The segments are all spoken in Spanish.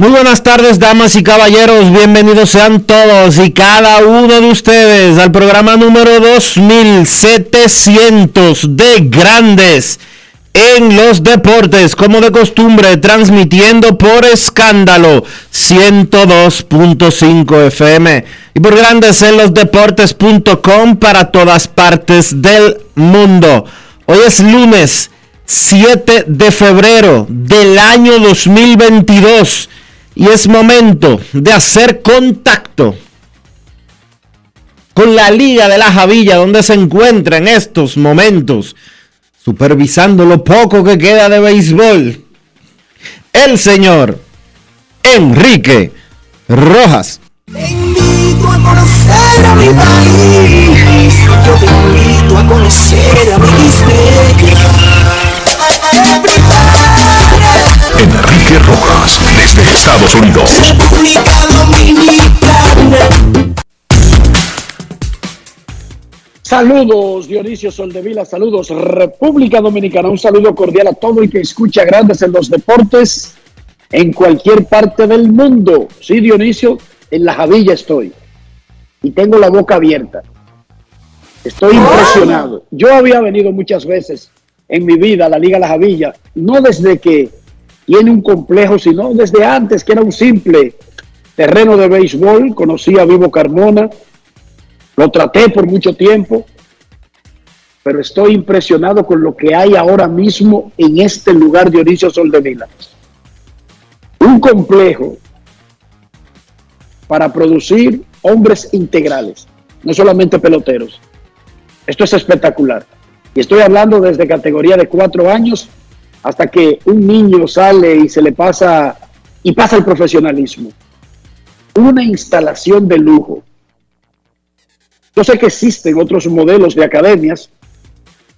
Muy buenas tardes, damas y caballeros. Bienvenidos sean todos y cada uno de ustedes al programa número 2700 de Grandes en los Deportes, como de costumbre, transmitiendo por escándalo 102.5 FM y por Grandes en los Deportes.com para todas partes del mundo. Hoy es lunes 7 de febrero del año 2022 y es momento de hacer contacto con la Liga de la Javilla, donde se encuentra en estos momentos, supervisando lo poco que queda de béisbol, el señor Enrique Rojas. Te invito a conocer a mi país, yo te invito a conocer a Enrique Rojas, desde Estados Unidos. Saludos Dionisio Soldevila, saludos República Dominicana, un saludo cordial a todo el que escucha Grandes en los Deportes en cualquier parte del mundo. Sí, Dionisio, en la Javilla estoy y tengo la boca abierta. Estoy impresionado. Yo había venido muchas veces en mi vida a la Liga La Javilla, no desde que tiene un complejo, sino desde antes, que era un simple terreno de béisbol. Conocí a Vivo Carmona, lo traté por mucho tiempo, pero estoy impresionado con lo que hay ahora mismo en este lugar de Dionisio Soldevila. Un complejo para producir hombres integrales, no solamente peloteros. Esto es espectacular. Y estoy hablando desde categoría de cuatro años hasta que un niño sale y se le pasa y pasa el profesionalismo. Una instalación de lujo. Yo sé que existen otros modelos de academias.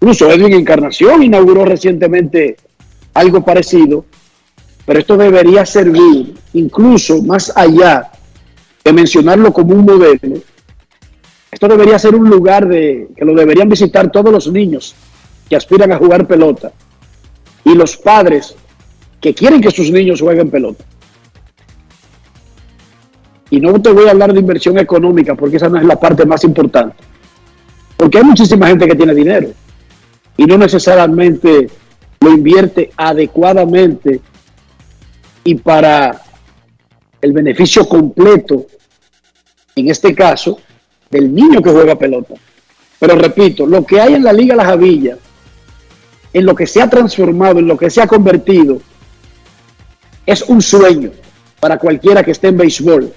Incluso Edwin Encarnación inauguró recientemente algo parecido, pero esto debería servir incluso más allá de mencionarlo como un modelo. Esto debería ser un lugar de que lo deberían visitar todos los niños que aspiran a jugar pelota y los padres que quieren que sus niños jueguen pelota. Y no te voy a hablar de inversión económica porque esa no es la parte más importante. Porque hay muchísima gente que tiene dinero y no necesariamente lo invierte adecuadamente y para el beneficio completo, en este caso, del niño que juega pelota. Pero repito, lo que hay en la Liga La Javilla en lo que se ha transformado, en lo que se ha convertido, es un sueño para cualquiera que esté en béisbol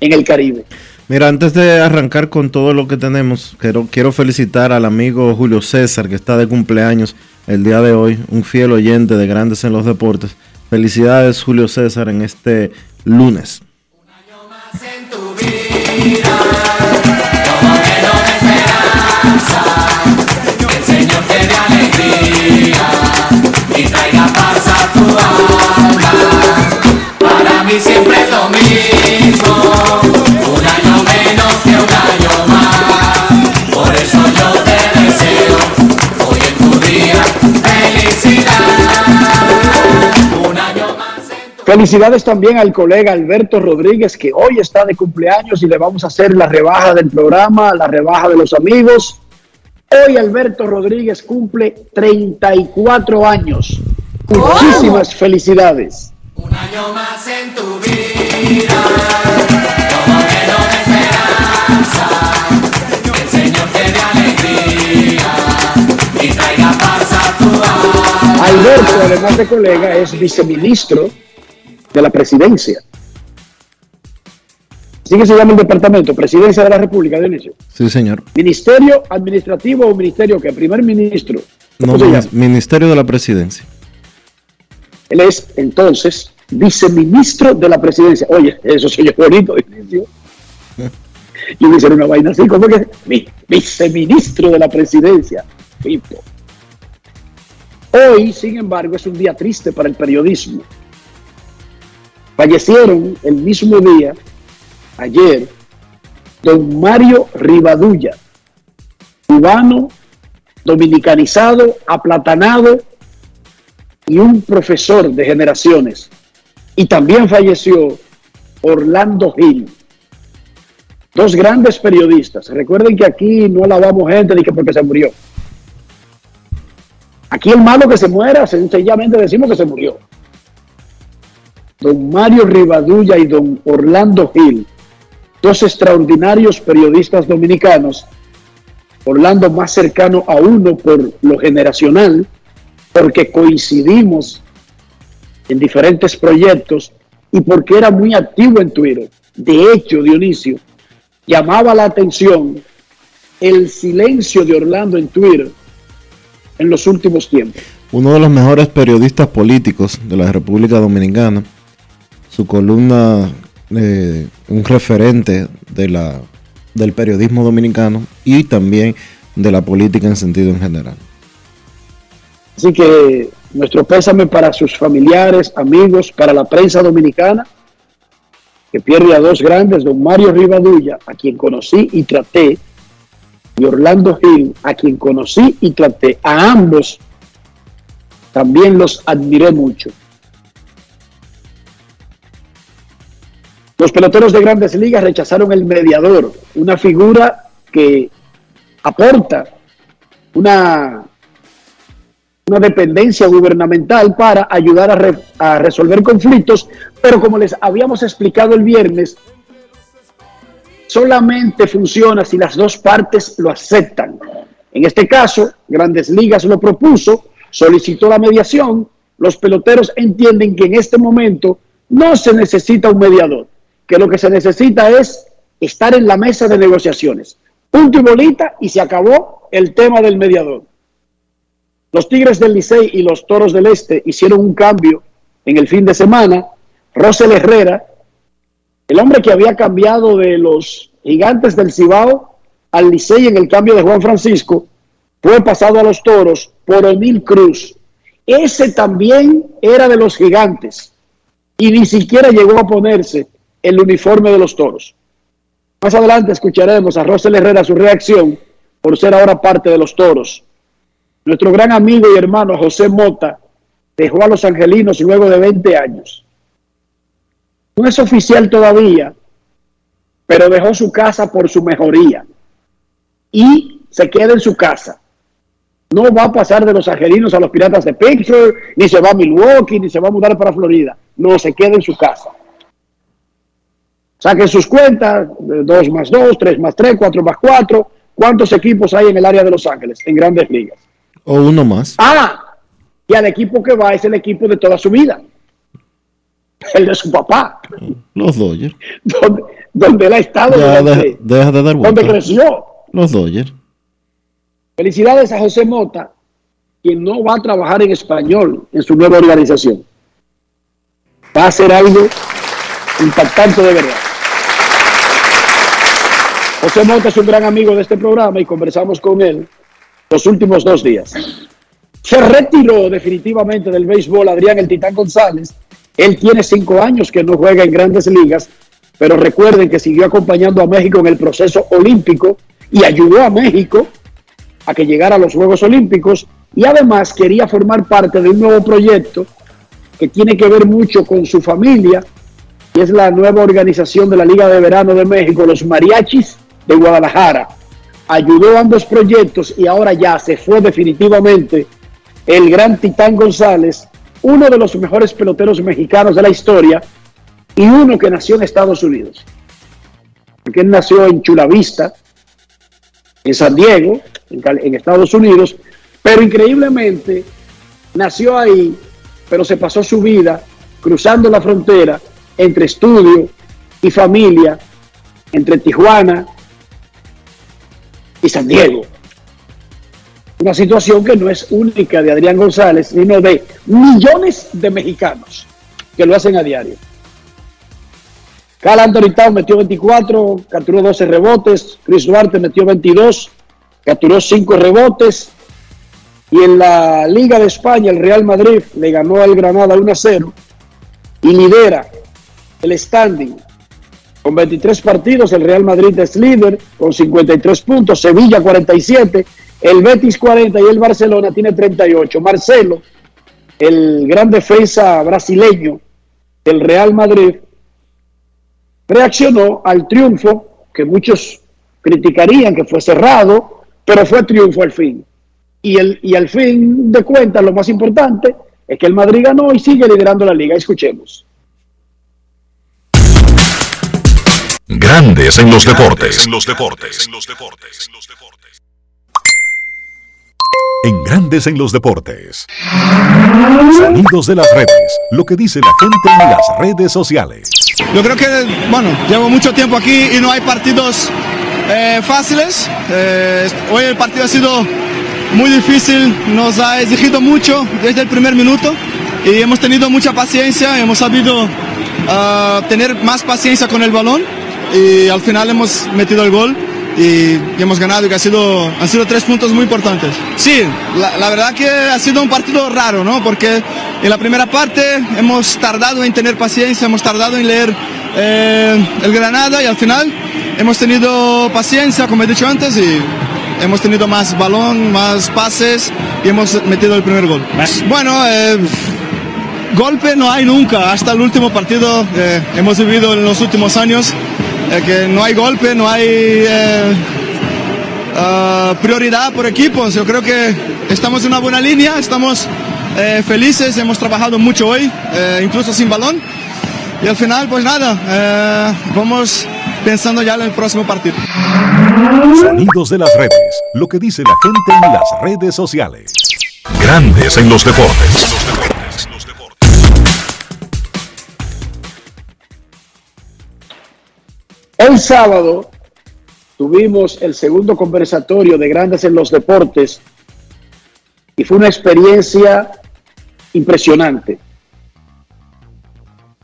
en el Caribe. Mira, antes de arrancar con todo lo que tenemos, quiero, quiero felicitar al amigo Julio César, que está de cumpleaños el día de hoy, un fiel oyente de Grandes en los Deportes. Felicidades, Julio César, en este lunes. Un año más en tu vida, y traiga paz a tu alma. Para mí siempre es lo mismo, un año menos que un año más. Por eso yo te deseo hoy en tu día felicidad. Un año más. Felicidades también al colega Alberto Rodríguez que hoy está de cumpleaños y le vamos a hacer la rebaja del programa, la rebaja de los amigos Hoy Alberto Rodríguez cumple 34 años. Muchísimas felicidades. Un año más en tu vida, como lleno de esperanza. Que el Señor te dé alegría y traiga paz a tu alma. Alberto, además de colega, es viceministro de la presidencia. ¿Sí que se llama el departamento? Presidencia de la República, Dionisio. Sí, señor. ¿Ministerio administrativo o ministerio que Primer ministro. ¿Cómo No, Ministerio de la Presidencia. Él es entonces viceministro de la presidencia. Oye, eso se oye bonito, Dionisio. Yo me hicieron una vaina así, como que mi, viceministro de la presidencia. Pipo. Hoy, sin embargo, es un día triste para el periodismo. Fallecieron el mismo día, ayer, don Mario Rivadulla, cubano, dominicanizado, aplatanado y un profesor de generaciones. Y también falleció Orlando Gil, dos grandes periodistas. Recuerden que aquí no alabamos gente ni que porque se murió. Aquí el malo que se muera, sencillamente decimos que se murió. Don Mario Rivadulla y don Orlando Gil, dos extraordinarios periodistas dominicanos. Orlando más cercano a uno por lo generacional, porque coincidimos en diferentes proyectos y porque era muy activo en Twitter. De hecho, Dionisio, llamaba la atención el silencio de Orlando en Twitter en los últimos tiempos. Uno de los mejores periodistas políticos de la República Dominicana. Su columna, eh, un referente de la, del periodismo dominicano y también de la política en sentido en general. Así que nuestro pésame para sus familiares, amigos, para la prensa dominicana, que pierde a dos grandes, don Mario Rivadulla, a quien conocí y traté, y Orlando Gil, a quien conocí y traté. A ambos también los admiré mucho. Los peloteros de grandes ligas rechazaron el mediador, una figura que aporta una dependencia gubernamental para ayudar a, re- a resolver conflictos, pero como les habíamos explicado el viernes, solamente funciona si las dos partes lo aceptan. En este caso, Grandes Ligas lo propuso, solicitó la mediación, los peloteros entienden que en este momento no se necesita un mediador, que lo que se necesita es estar en la mesa de negociaciones. Punto y bolita y se acabó el tema del mediador. Los Tigres del Licey y los Toros del Este hicieron un cambio en el fin de semana. Rosel Herrera, el hombre que había cambiado de los Gigantes del Cibao al Licey en el cambio de Juan Francisco, fue pasado a los Toros por O'Neill Cruz. Ese también era de los Gigantes y ni siquiera llegó a ponerse el uniforme de los Toros. Más adelante escucharemos a Rosel Herrera su reacción por ser ahora parte de los Toros. Nuestro gran amigo y hermano José Mota dejó a los angelinos luego de 20 años. No es oficial todavía, pero dejó su casa por su mejoría y se queda en su casa. No va a pasar de los angelinos a los piratas de Pittsburgh, ni se va a Milwaukee, ni se va a mudar para Florida. No, se queda en su casa. Saquen sus cuentas, 2 más 2, 3 más 3, 4 más 4. ¿Cuántos equipos hay en el área de Los Ángeles, en grandes ligas? O uno más. Ah, y al equipo que va es el equipo de toda su vida. El de su papá, Los Dodgers. donde, donde él ha estado, Ya durante- deja, deja de dar donde creció. Los Dodgers. Felicidades a José Mota, quien no va a trabajar en español en su nueva organización. Va a hacer algo impactante de verdad. José Mota es un gran amigo de este programa y conversamos con él los últimos dos días. Se retiró definitivamente del béisbol Adrián el Titán González. Él tiene cinco años que no juega en grandes ligas, pero recuerden que siguió acompañando a México en el proceso olímpico y ayudó a México a que llegara a los Juegos Olímpicos y además quería formar parte de un nuevo proyecto que tiene que ver mucho con su familia, y es la nueva organización de la Liga de Verano de México, los Mariachis de Guadalajara. Ayudó a ambos proyectos y ahora ya se fue definitivamente el gran Titán González, uno de los mejores peloteros mexicanos de la historia y uno que nació en Estados Unidos. Porque él nació en Chula Vista, en San Diego, en Estados Unidos, pero increíblemente nació ahí, pero se pasó su vida cruzando la frontera entre estudio y familia, entre Tijuana y San Diego. Una situación que no es única de Adrián González, sino de millones de mexicanos que lo hacen a diario. Cal Anthony Town metió 24, capturó 12 rebotes. Chris Duarte metió 22, capturó 5 rebotes. Y en la Liga de España, el Real Madrid le ganó al Granada 1 a 0 y lidera el standing. Con 23 partidos, el Real Madrid es líder con 53 puntos, Sevilla 47, el Betis 40 y el Barcelona tiene 38. Marcelo, el gran defensa brasileño del Real Madrid, reaccionó al triunfo que muchos criticarían que fue cerrado, pero fue triunfo al fin. Y, el, y al fin de cuentas, lo más importante es que el Madrid ganó y sigue liderando la liga. Escuchemos. Grandes en los deportes. En los deportes. En Grandes en los deportes. Sonidos de las redes. Lo que dice la gente en las redes sociales. Yo creo que, bueno, llevo mucho tiempo aquí y no hay partidos eh, fáciles. Eh, hoy el partido ha sido muy difícil, nos ha exigido mucho desde el primer minuto y hemos tenido mucha paciencia, hemos sabido ah, tener más paciencia con el balón y al final hemos metido el gol y, hemos ganado y que ha sido, han sido tres puntos muy importantes. Sí, la, la verdad que ha sido un partido raro, ¿no? Porque en la primera parte hemos tardado en tener paciencia, hemos tardado en leer eh, el Granada y al final hemos tenido paciencia, como he dicho antes, y hemos tenido más balón, más pases y hemos metido el primer gol. Bueno, eh, golpe no hay nunca, hasta el último partido eh, hemos vivido en los últimos años que no hay golpe, no hay eh, ah, prioridad por equipos. Yo creo que estamos en una buena línea, estamos eh, felices, hemos trabajado mucho hoy, eh, incluso sin balón. Y al final, pues nada, eh, vamos pensando ya en el próximo partido. Sonidos de las redes. Lo que dice la gente en las redes sociales. Grandes en los deportes. El sábado tuvimos el segundo conversatorio de Grandes en los Deportes y fue una experiencia impresionante.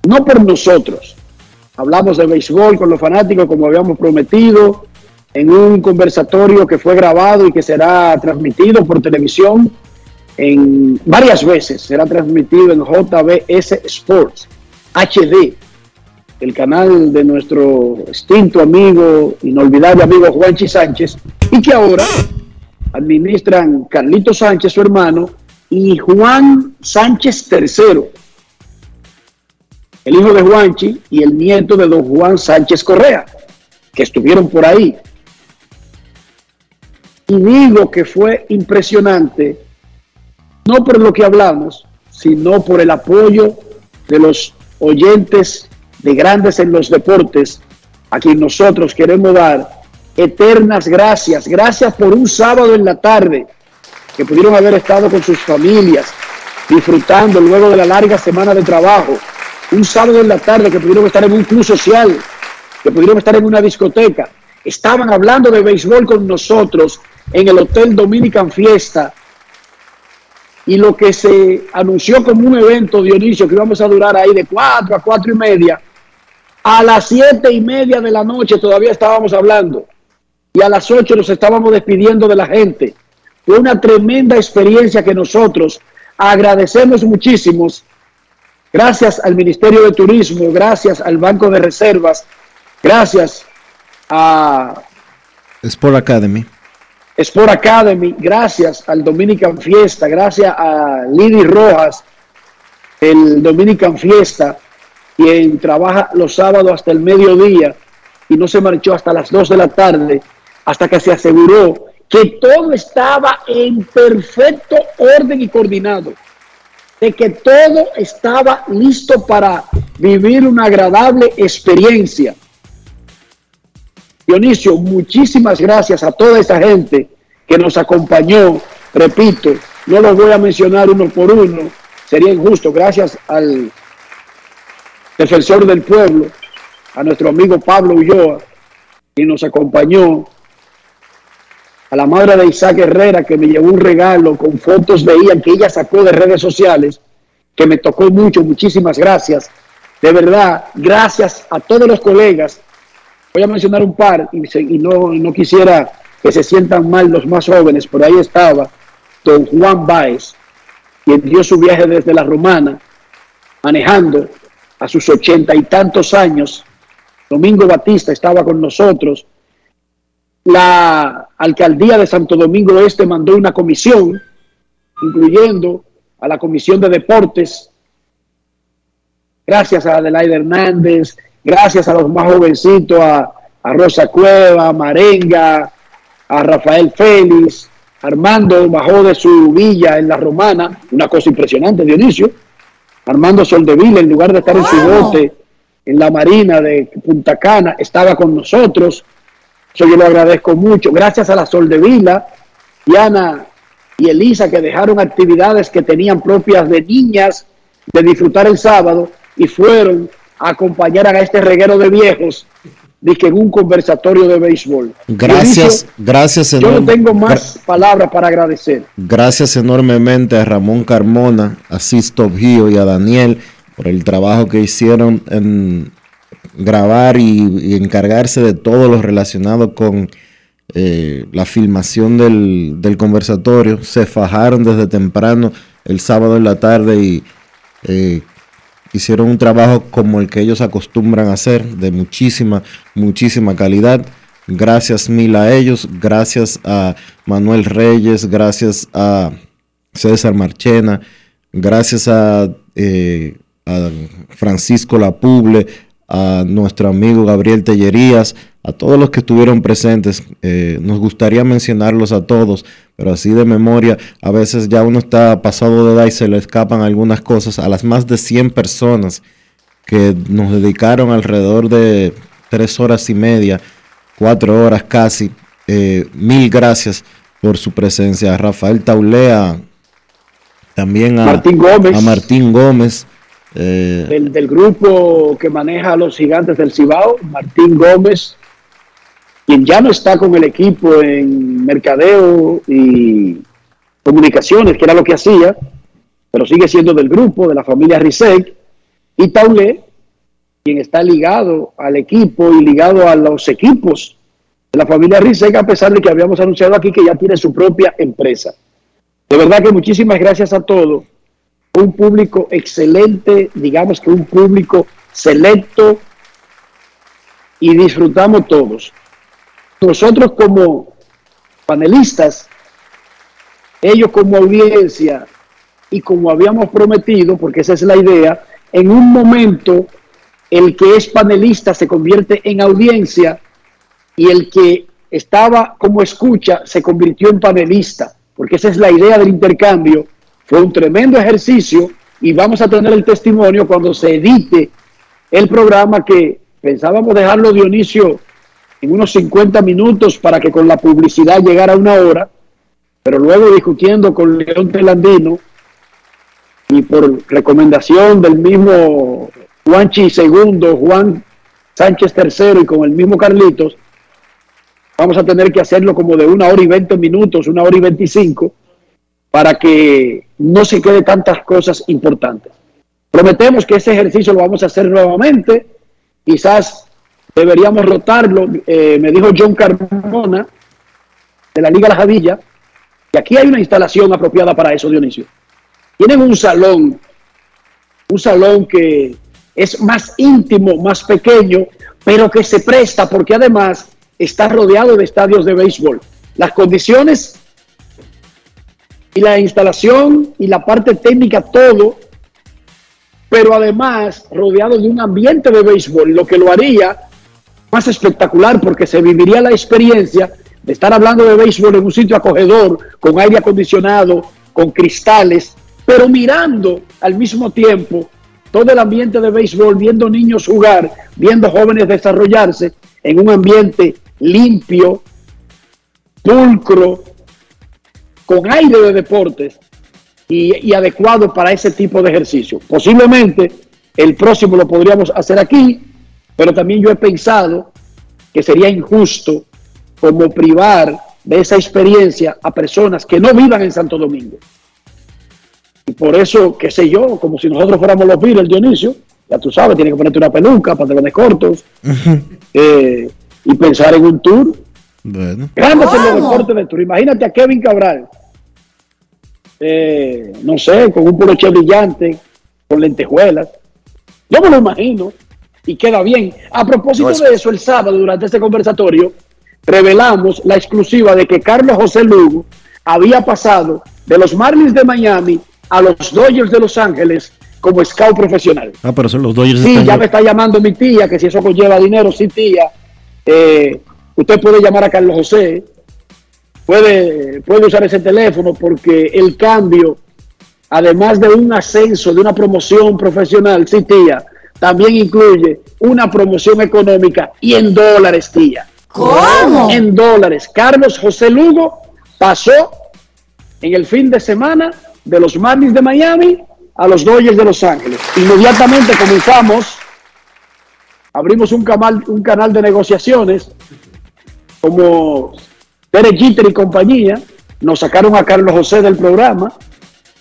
No por nosotros. Hablamos de béisbol con los fanáticos como habíamos prometido en un conversatorio que fue grabado y que será transmitido por televisión en varias veces. Será transmitido en JBS Sports HD, el canal de nuestro extinto amigo, inolvidable amigo Juanchi Sánchez, y que ahora administran Carlito Sánchez, su hermano, y Juan Sánchez III, el hijo de Juanchi y el nieto de don Juan Sánchez Correa, que estuvieron por ahí. Y digo que fue impresionante, no por lo que hablamos, sino por el apoyo de los oyentes de grandes en los deportes, a quien nosotros queremos dar eternas gracias. Gracias por un sábado en la tarde que pudieron haber estado con sus familias, disfrutando luego de la larga semana de trabajo. Un sábado en la tarde que pudieron estar en un club social, que pudieron estar en una discoteca. Estaban hablando de béisbol con nosotros en el Hotel Dominican Fiesta. Y lo que se anunció como un evento, Dionisio, que íbamos a durar ahí de 4 a 4 y media, a las siete y media de la noche todavía estábamos hablando. Y a las 8 nos estábamos despidiendo de la gente. Fue una tremenda experiencia que nosotros agradecemos muchísimos. Gracias al Ministerio de Turismo, gracias al Banco de Reservas, gracias a Sport Academy. Sport Academy, gracias al Dominican Fiesta, gracias a Lidi Rojas, el Dominican Fiesta, quien trabaja los sábados hasta el mediodía y no se marchó hasta las 2 de la tarde, hasta que se aseguró que todo estaba en perfecto orden y coordinado, de que todo estaba listo para vivir una agradable experiencia. Dionisio, muchísimas gracias a toda esa gente que nos acompañó. Repito, no los voy a mencionar uno por uno, sería injusto. Gracias al defensor del pueblo, a nuestro amigo Pablo Ulloa, que nos acompañó, a la madre de Isaac Herrera, que me llevó un regalo con fotos de ella que ella sacó de redes sociales, que me tocó mucho, muchísimas gracias. De verdad, gracias a todos los colegas. Voy a mencionar un par y, no, no quisiera que se sientan mal los más jóvenes, por ahí estaba don Juan Báez, quien dio su viaje desde la Romana, manejando a sus ochenta y tantos años. Domingo Batista estaba con nosotros. La alcaldía de Santo Domingo Este mandó una comisión, incluyendo a la comisión de deportes. Gracias a Adelaide Hernández, gracias a los más jovencitos, a, Rosa Cueva, a Marenga, a Rafael Félix. Armando bajó de su villa en la Romana, una cosa impresionante, Dionisio. Armando Soldevila, en lugar de estar en su bote en la marina de Punta Cana, estaba con nosotros. Eso yo lo agradezco mucho. Gracias a la Soldevila, Diana y Elisa, que dejaron actividades que tenían propias de niñas de disfrutar el sábado y fueron a acompañar a este reguero de viejos dizque en un conversatorio de béisbol. Gracias, Dionisio, gracias Yo no tengo más palabras para agradecer. Gracias enormemente a Ramón Carmona, a Sisto Gio y a Daniel por el trabajo que hicieron en grabar y, y encargarse de todo lo relacionado con eh, la filmación del, del conversatorio. Se fajaron desde temprano el sábado en la tarde y eh, hicieron un trabajo como el que ellos acostumbran hacer, de muchísima, muchísima calidad. Gracias mil a ellos, gracias a Manuel Reyes, gracias a César Marchena, gracias a, eh, a Francisco Lapuble, a nuestro amigo Gabriel Tellerías, a todos los que estuvieron presentes. Eh, nos gustaría mencionarlos a todos, pero así de memoria, a veces ya uno está pasado de edad y se le escapan algunas cosas. A las más de 100 personas que nos dedicaron alrededor de tres horas y media, cuatro horas casi. Eh, mil gracias por su presencia. A Rafael Taulea, también a Martín Gómez. a Martín Gómez. Eh, del, grupo que maneja a los gigantes del Cibao, Martín Gómez, quien ya no está con el equipo en mercadeo y comunicaciones, que era lo que hacía, pero sigue siendo del grupo, de la familia Rizek, y Taulé, quien está ligado al equipo y ligado a los equipos de la familia Rizek, a pesar de que habíamos anunciado aquí que ya tiene su propia empresa. De verdad que muchísimas gracias a todos un público excelente, digamos que un público selecto y disfrutamos todos. Nosotros como panelistas, ellos como audiencia y como habíamos prometido, porque esa es la idea, en un momento el que es panelista se convierte en audiencia y el que estaba como escucha se convirtió en panelista, porque esa es la idea del intercambio. Fue un tremendo ejercicio y vamos a tener el testimonio cuando se edite el programa que pensábamos dejarlo Dionisio en unos 50 minutos para que con la publicidad llegara una hora, pero luego discutiendo con León Telandino y por recomendación del mismo Juanchi II, Juan Sánchez III y con el mismo Carlitos, vamos a tener que hacerlo como de una hora y 20 minutos, una hora y 25, para que no se quede tantas cosas importantes. Prometemos que ese ejercicio lo vamos a hacer nuevamente, quizás deberíamos rotarlo, eh, me dijo John Carmona de la Liga La Javilla, que aquí hay una instalación apropiada para eso, Dionisio. Tienen un salón, un salón que es más íntimo, más pequeño, pero que se presta porque además está rodeado de estadios de béisbol. Las condiciones y la instalación y la parte técnica, todo pero además rodeado de un ambiente de béisbol, lo que lo haría más espectacular porque se viviría la experiencia de estar hablando de béisbol en un sitio acogedor, con aire acondicionado, con cristales, pero mirando al mismo tiempo todo el ambiente de béisbol, viendo niños jugar, viendo jóvenes desarrollarse en un ambiente limpio, pulcro, con aire de deportes y, y adecuado para ese tipo de ejercicio. Posiblemente el próximo lo podríamos hacer aquí, pero también yo he pensado que sería injusto como privar de esa experiencia a personas que no vivan en Santo Domingo. Y por eso, qué sé yo, como si nosotros fuéramos los Beatles, Dionisio, ya tú sabes, tienes que ponerte una peluca, pantalones cortos, eh, y pensar en un tour. Bueno, Grandes en los deportes de tour. Imagínate a Kevin Cabral, eh, no sé, con un poloche brillante, con lentejuelas. Yo me lo imagino y queda bien. A propósito No, es- de eso, el sábado, durante este conversatorio, revelamos la exclusiva de que Carlos José Lugo había pasado de los Marlins de Miami a los Dodgers de Los Ángeles como scout profesional. ah, pero son los Dodgers Sí, están- ya me está llamando mi tía, que si eso conlleva dinero, sí, tía. Eh, usted puede llamar a Carlos José, puede, puede usar ese teléfono porque el cambio, además de un ascenso, de una promoción profesional, sí, tía, también incluye una promoción económica y en dólares, tía. ¿Cómo? En dólares. Carlos José Lugo pasó en el fin de semana de los Marlins de Miami a los Dodgers de Los Ángeles. Inmediatamente comenzamos, abrimos un canal, un canal de negociaciones como Derek Jeter y compañía. Nos sacaron a Carlos José del programa.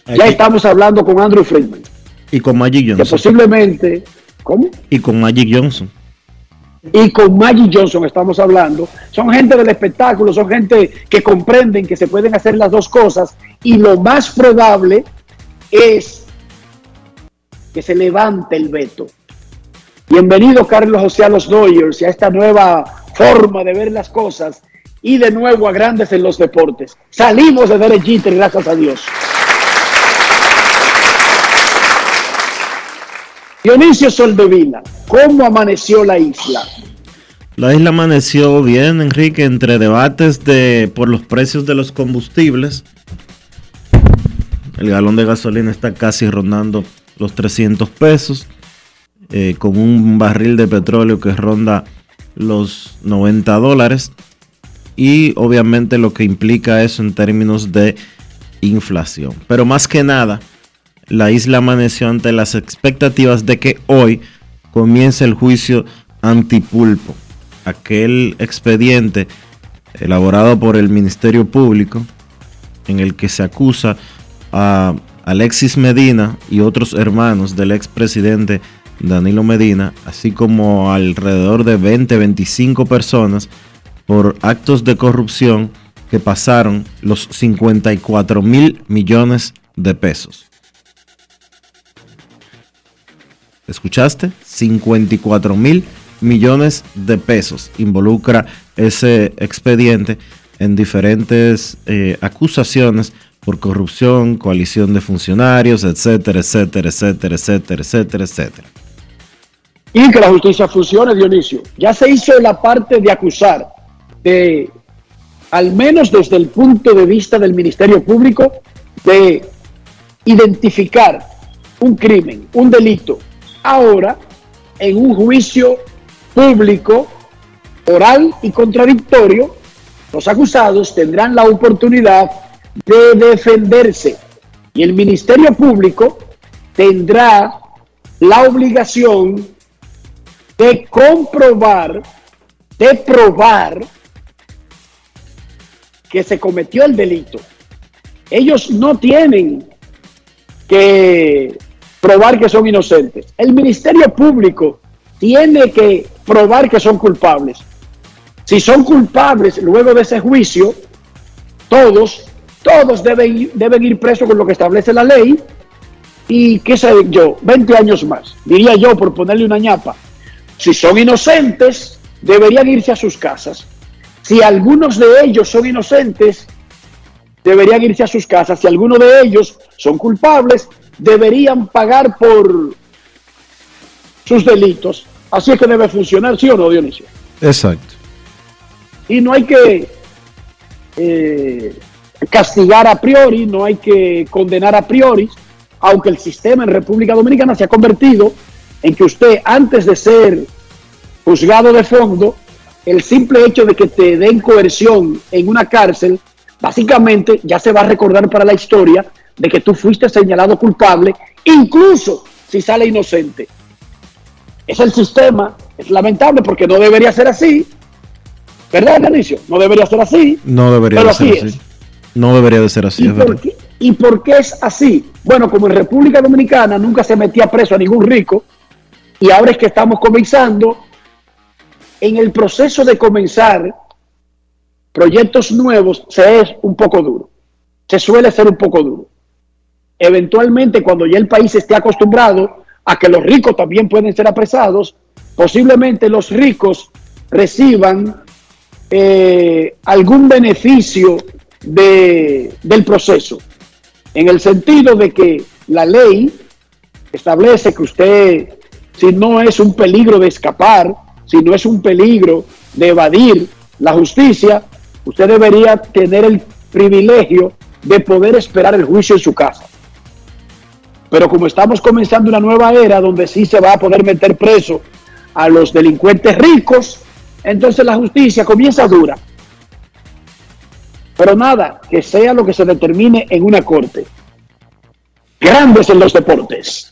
Ya estamos hablando con Andrew Friedman, y con Magic que Johnson. posiblemente, ¿cómo? Y con Magic Johnson. y con Maggie Johnson estamos hablando, son gente del espectáculo, son gente que comprenden que se pueden hacer las dos cosas y lo más probable es que se levante el veto. Bienvenido Carlos José a los Dodgers y a esta nueva forma de ver las cosas y de nuevo a grandes en los deportes. Salimos de Derek gracias a Dios. Dionisio Soldevila, ¿cómo amaneció la isla? La isla amaneció bien, Enrique, entre debates de por los precios de los combustibles. El galón de gasolina está casi rondando los 300 pesos, eh, con un barril de petróleo que ronda los 90 dólares. Y obviamente lo que implica eso en términos de inflación. Pero más que nada, la isla amaneció ante las expectativas de que hoy comience el juicio antipulpo, aquel expediente elaborado por el Ministerio Público en el que se acusa a Alexis Medina y otros hermanos del expresidente Danilo Medina, así como alrededor de 20-25 personas por actos de corrupción que pasaron los 54 mil millones de pesos. ¿Escuchaste? 54 mil millones de pesos involucra ese expediente en diferentes eh, acusaciones por corrupción, coalición de funcionarios, etcétera, etcétera, etcétera, etcétera, etcétera, etcétera. y que la justicia funcione, Dionisio. Ya se hizo la parte de acusar, de, al menos desde el punto de vista del Ministerio Público, de identificar un crimen, un delito. Ahora, en un juicio público, oral y contradictorio, los acusados tendrán la oportunidad de defenderse y el Ministerio Público tendrá la obligación de comprobar, de probar que se cometió el delito. Ellos no tienen que probar que son inocentes. El Ministerio Público tiene que probar que son culpables. Si son culpables luego de ese juicio, todos, todos deben, deben ir presos con lo que establece la ley y qué sé yo, 20 años más, diría yo por ponerle una ñapa. Si son inocentes, deberían irse a sus casas. Si algunos de ellos son inocentes, deberían irse a sus casas. Si algunos de ellos son culpables, deberían pagar por sus delitos. Así es que debe funcionar, ¿sí o no, Dionisio? Exacto. Y no hay que eh, castigar a priori, no hay que condenar a priori, aunque el sistema en República Dominicana se ha convertido en que usted, antes de ser juzgado de fondo, el simple hecho de que te den coerción en una cárcel, básicamente ya se va a recordar para la historia de que tú fuiste señalado culpable, incluso si sale inocente. Es el sistema, es lamentable porque no debería ser así, ¿verdad, Dionisio? No debería ser así. No debería Pero de ser así así. es. No debería de ser así, ¿Y es por, verdad. qué, ¿Y por qué es así? Bueno, como en República Dominicana nunca se metía preso a ningún rico, y ahora es que estamos comenzando, en el proceso de comenzar proyectos nuevos se es un poco duro, se suele ser un poco duro. Eventualmente, cuando ya el país esté acostumbrado a que los ricos también pueden ser apresados, posiblemente los ricos reciban eh, algún beneficio de- del proceso, en el sentido de que la ley establece que usted, si no es un peligro de escapar, si no es un peligro de evadir la justicia, usted debería tener el privilegio de poder esperar el juicio en su casa. Pero como estamos comenzando una nueva era donde sí se va a poder meter preso a los delincuentes ricos, entonces la justicia comienza dura. Pero nada, que sea lo que se determine en una corte. Grandes en los deportes.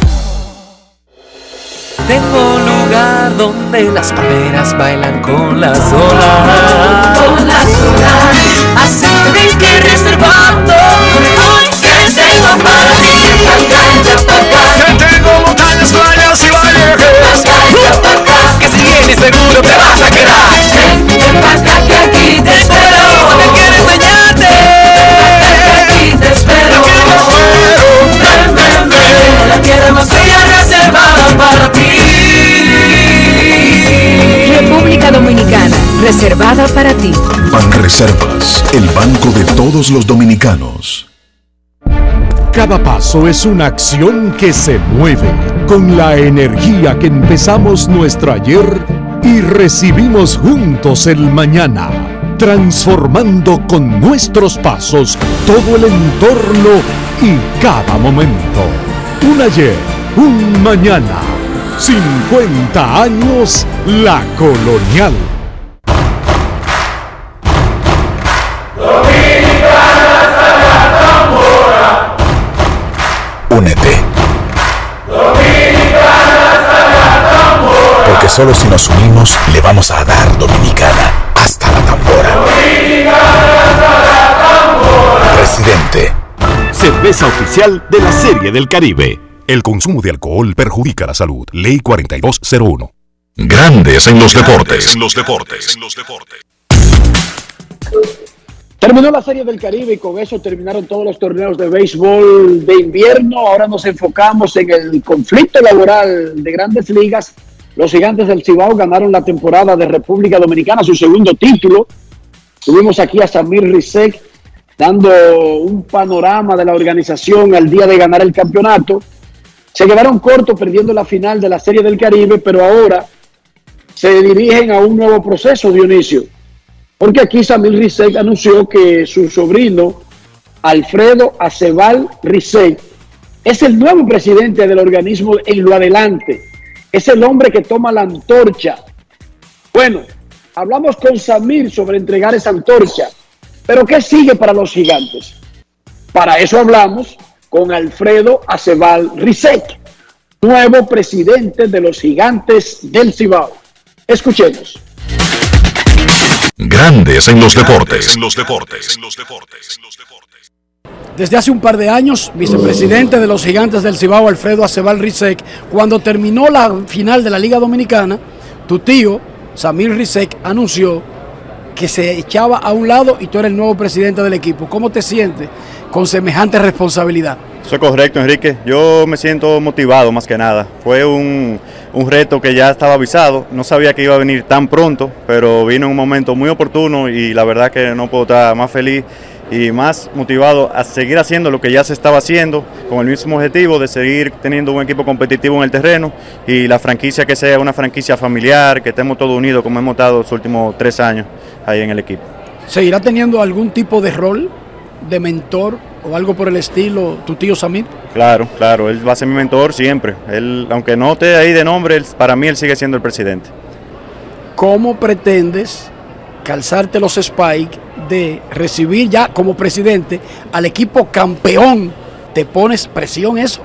Tengo un lugar donde las palmeras bailan con las olas. Con las olas. Así que que reservando. Hoy que tengo para ti. Pacaya, pacaya. Que tengo montañas, playas y valles. Que si vienes seguro te vas a quedar. Ven pa' acá que aquí te espero. República Dominicana, reservada para ti. Banreservas, el banco de todos los dominicanos. Cada paso es una acción que se mueve con la energía que empezamos nuestro ayer y recibimos juntos el mañana, transformando con nuestros pasos todo el entorno y cada momento. Un ayer, un mañana, 50 años la colonial. Únete. Porque solo si nos unimos le vamos a dar dominicana hasta la tambora. Presidente. Cerveza oficial de la Serie del Caribe. El consumo de alcohol perjudica la salud. Ley 4201. Grandes en los deportes. En los deportes. En los deportes. Terminó la Serie del Caribe y con eso terminaron todos los torneos de béisbol de invierno. Ahora nos enfocamos en el conflicto laboral de grandes ligas. Los gigantes del Cibao ganaron la temporada de República Dominicana, su segundo título. Tuvimos aquí a Samir Rizek dando un panorama de la organización al día de ganar el campeonato. Se quedaron cortos perdiendo la final de la Serie del Caribe, pero ahora se dirigen a un nuevo proceso, Dionisio. Porque aquí Samir Rizek anunció que su sobrino, Alfredo Acebal Rizek, es el nuevo presidente del organismo en lo adelante. Es el hombre que toma la antorcha. Bueno, hablamos con Samir sobre entregar esa antorcha. Pero ¿qué sigue para los gigantes? Para eso hablamos con Alfredo Acebal Rizek. nuevo presidente de los gigantes del Cibao. Escuchemos. Grandes en los deportes. Desde hace un par de años, vicepresidente de los gigantes del Cibao, Alfredo Acebal Rizek, cuando terminó la final de la Liga Dominicana, tu tío, Samir Rizek, anunció que se echaba a un lado y tú eres el nuevo presidente del equipo. ¿Cómo te sientes con semejante responsabilidad? Eso es correcto, Enrique. Yo me siento motivado más que nada. Fue un, un, reto que ya estaba avisado. No sabía que iba a venir tan pronto, pero vino en un momento muy oportuno y la verdad que no puedo estar más feliz y más motivado a seguir haciendo lo que ya se estaba haciendo con el mismo objetivo de seguir teniendo un equipo competitivo en el terreno y la franquicia que sea una franquicia familiar, que estemos todos unidos como hemos estado los últimos tres años ahí en el equipo. ¿Seguirá teniendo algún tipo de rol de mentor o algo por el estilo tu tío Samir? Claro, claro, él va a ser mi mentor siempre. Él, aunque no esté ahí de nombre, él, para mí él sigue siendo el presidente. ¿Cómo pretendes calzarte los spike de recibir ya como presidente al equipo campeón? ¿Te pones presión eso?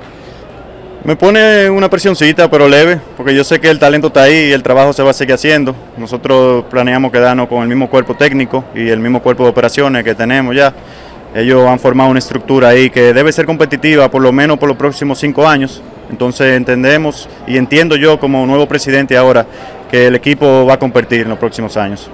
Me pone una presioncita, pero leve, porque yo sé que el talento está ahí y el trabajo se va a seguir haciendo. Nosotros planeamos quedarnos con el mismo cuerpo técnico y el mismo cuerpo de operaciones que tenemos ya. Ellos han formado una estructura ahí que debe ser competitiva por lo menos por los próximos cinco años. Entonces entendemos y entiendo yo como nuevo presidente ahora que el equipo va a competir en los próximos años.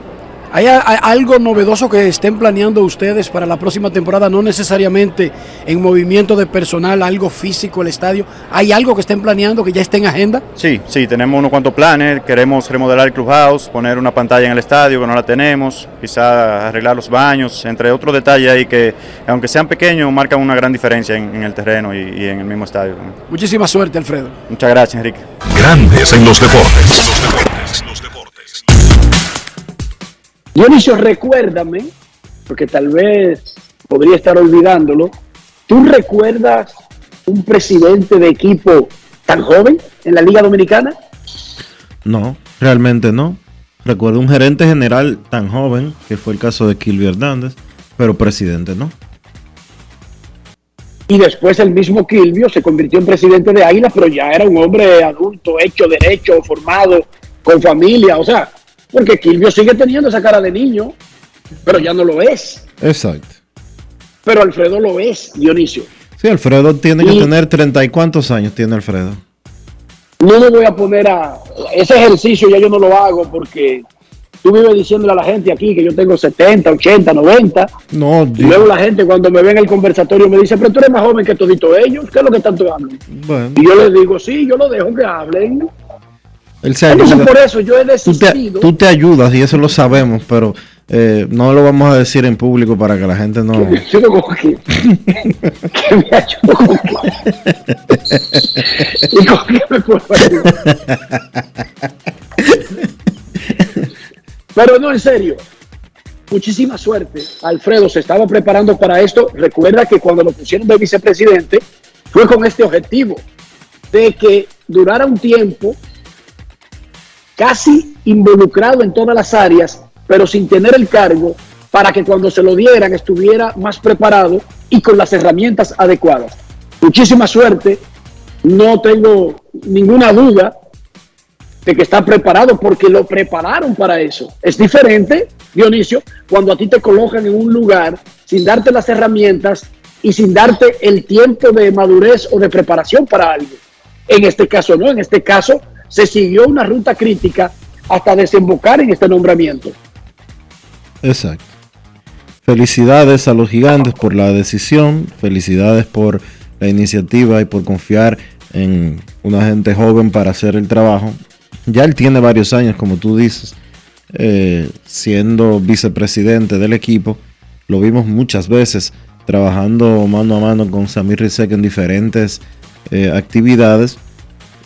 ¿Hay, algo novedoso que estén planeando ustedes para la próxima temporada? No necesariamente en movimiento de personal, algo físico, el estadio. ¿Hay algo que estén planeando que ya esté en agenda? Sí, sí, tenemos unos cuantos planes. Queremos remodelar el clubhouse, poner una pantalla en el estadio que no la tenemos, quizá arreglar los baños, entre otros detalles ahí que, aunque sean pequeños, marcan una gran diferencia en, en el terreno y, y, en el mismo estadio. Muchísima suerte, Alfredo. Muchas gracias, Enrique. Grandes en los deportes. Dionisio, recuérdame, porque tal vez podría estar olvidándolo, ¿tú recuerdas un presidente de equipo tan joven en la Liga Dominicana? No, realmente no. Recuerdo un gerente general tan joven, que fue el caso de Kilby Hernández, pero presidente no. Y después el mismo Kilvio se convirtió en presidente de Águila, pero ya era un hombre adulto, hecho derecho, formado, con familia, o sea, porque Kilvio sigue teniendo esa cara de niño, pero ya no lo es. Exacto. Pero Alfredo lo es, Dionisio. Sí, Alfredo tiene que tener treinta y cuántos años tiene Alfredo. No me voy a poner a... Ese ejercicio ya yo no lo hago porque tú vives diciéndole a la gente aquí que yo tengo 70, 80, 90. No, y luego la gente cuando me ve en el conversatorio me dice, pero tú eres más joven que todito ellos, ¿qué es lo que tanto hablan? Bueno. Y yo les digo, sí, yo lo dejo que hablen. Él se ayuda. por eso yo he Tú te, tú te ayudas y eso lo sabemos, pero eh, no lo vamos a decir en público para que la gente no... Yo no como que, que me ayudo con qué. ¿Y con qué me puedo ayudar? Pero no, en serio. Muchísima suerte. Alfredo se estaba preparando para esto. Recuerda que cuando lo pusieron de vicepresidente fue con este objetivo de que durara un tiempo casi involucrado en todas las áreas, pero sin tener el cargo para que cuando se lo dieran estuviera más preparado y con las herramientas adecuadas. Muchísima suerte. No tengo ninguna duda de que está preparado porque lo prepararon para eso. Es diferente, Dionisio, cuando a ti te colocan en un lugar sin darte las herramientas y sin darte el tiempo de madurez o de preparación para algo. En este caso no, en este caso se siguió una ruta crítica hasta desembocar en este nombramiento. Exacto. Felicidades a los gigantes por la decisión, felicidades por la iniciativa y por confiar en una gente joven para hacer el trabajo. Ya él tiene varios años, como tú dices, eh, siendo vicepresidente del equipo. Lo vimos muchas veces trabajando mano a mano con Samir Rizek en diferentes eh, actividades.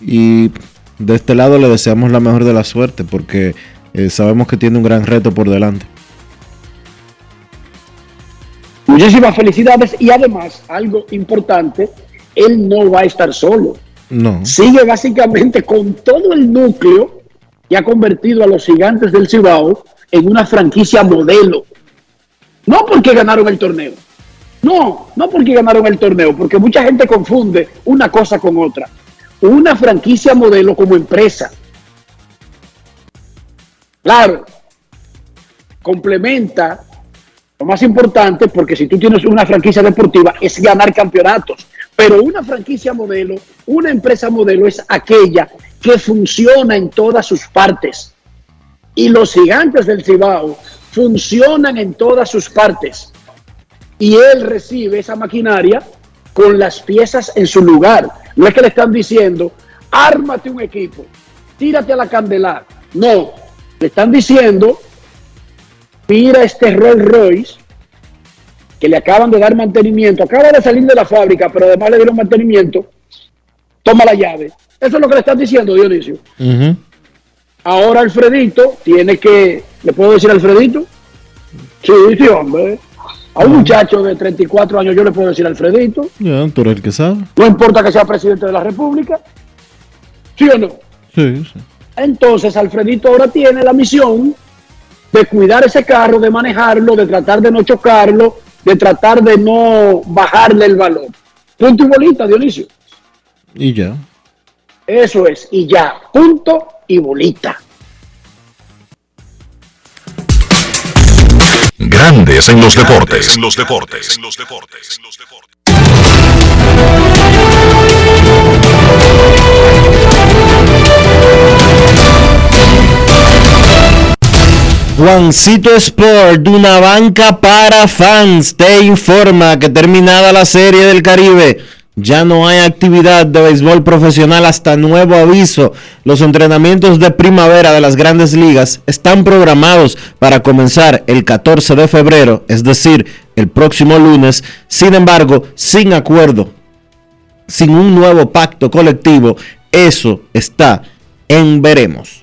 Y de este lado le deseamos la mejor de la suerte porque eh, sabemos que tiene un gran reto por delante. Muchísimas felicidades y además, algo importante, él no va a estar solo. No. Sigue básicamente con todo el núcleo que ha convertido a los gigantes del Cibao en una franquicia modelo. No porque ganaron el torneo. No, no porque ganaron el torneo, porque mucha gente confunde una cosa con otra. Una franquicia modelo como empresa. Claro, complementa lo más importante, porque si tú tienes una franquicia deportiva es ganar campeonatos, pero una franquicia modelo, una empresa modelo es aquella que funciona en todas sus partes. Y los gigantes del Cibao funcionan en todas sus partes. Y él recibe esa maquinaria con las piezas en su lugar. No es que le están diciendo, ármate un equipo, tírate a la candela. No, le están diciendo, mira este Rolls Royce que le acaban de dar mantenimiento, acaba de salir de la fábrica, pero además le dieron mantenimiento, toma la llave. Eso es lo que le están diciendo, Dionisio. Ahora Alfredito tiene que, ¿le puedo decir Alfredito? Sí, sí, hombre. A un muchacho de 34 años yo le puedo decir Alfredito. Ya, tú eres el que sabe. No importa que sea presidente de la República. ¿Sí o no? Sí, sí. Entonces Alfredito ahora tiene la misión de cuidar ese carro, de manejarlo, de tratar de no chocarlo, de tratar de no bajarle el valor. Punto y bolita, Dionisio. Y ya. Eso es, y ya, punto y bolita. Grandes en los deportes. En los deportes. En los deportes. Juancito Sport, de una banca para fans, te informa que terminada la Serie del Caribe, ya no hay actividad de béisbol profesional hasta nuevo aviso. Los entrenamientos de primavera de las grandes ligas están programados para comenzar el 14 de febrero, es decir, el próximo lunes. Sin embargo, sin acuerdo, sin un nuevo pacto colectivo, eso está en veremos.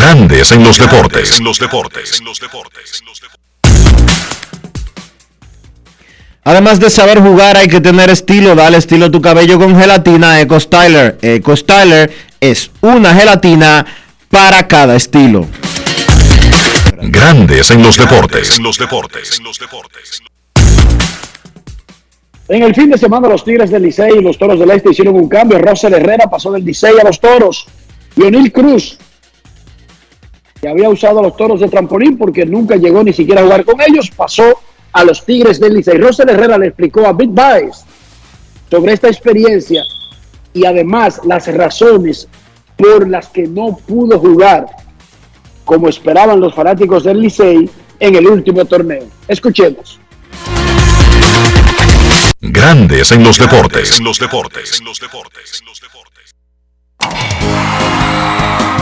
Grandes en los deportes. En los deportes. Además de saber jugar, hay que tener estilo. Dale estilo a tu cabello con gelatina Eco Styler. Eco Styler es una gelatina para cada estilo. Grandes en los deportes. En los deportes. En el fin de semana los Tigres del Licey y los Toros del Este hicieron un cambio. Rosel Herrera pasó del Licey a los Toros. Lionel Cruz, que había usado a los Toros de trampolín porque nunca llegó ni siquiera a jugar con ellos, pasó a los Tigres del Licey. Rosel Herrera le explicó a Big Baez sobre esta experiencia y además las razones por las que no pudo jugar como esperaban los fanáticos del Licey en el último torneo. Escuchemos. Grandes en los deportes. En los deportes.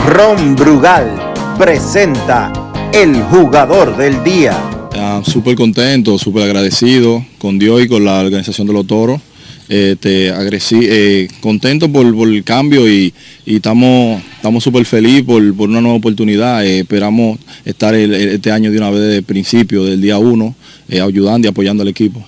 Ron Brugal presenta el jugador del día. Ah, súper contento, súper agradecido con Dios y con la organización de los toros. Este, agresi- eh, contento por, por el cambio y, estamos estamos súper felices por, por una nueva oportunidad. Eh, esperamos estar el- el- este año de una vez de principio, del día uno, eh, ayudando y apoyando al equipo.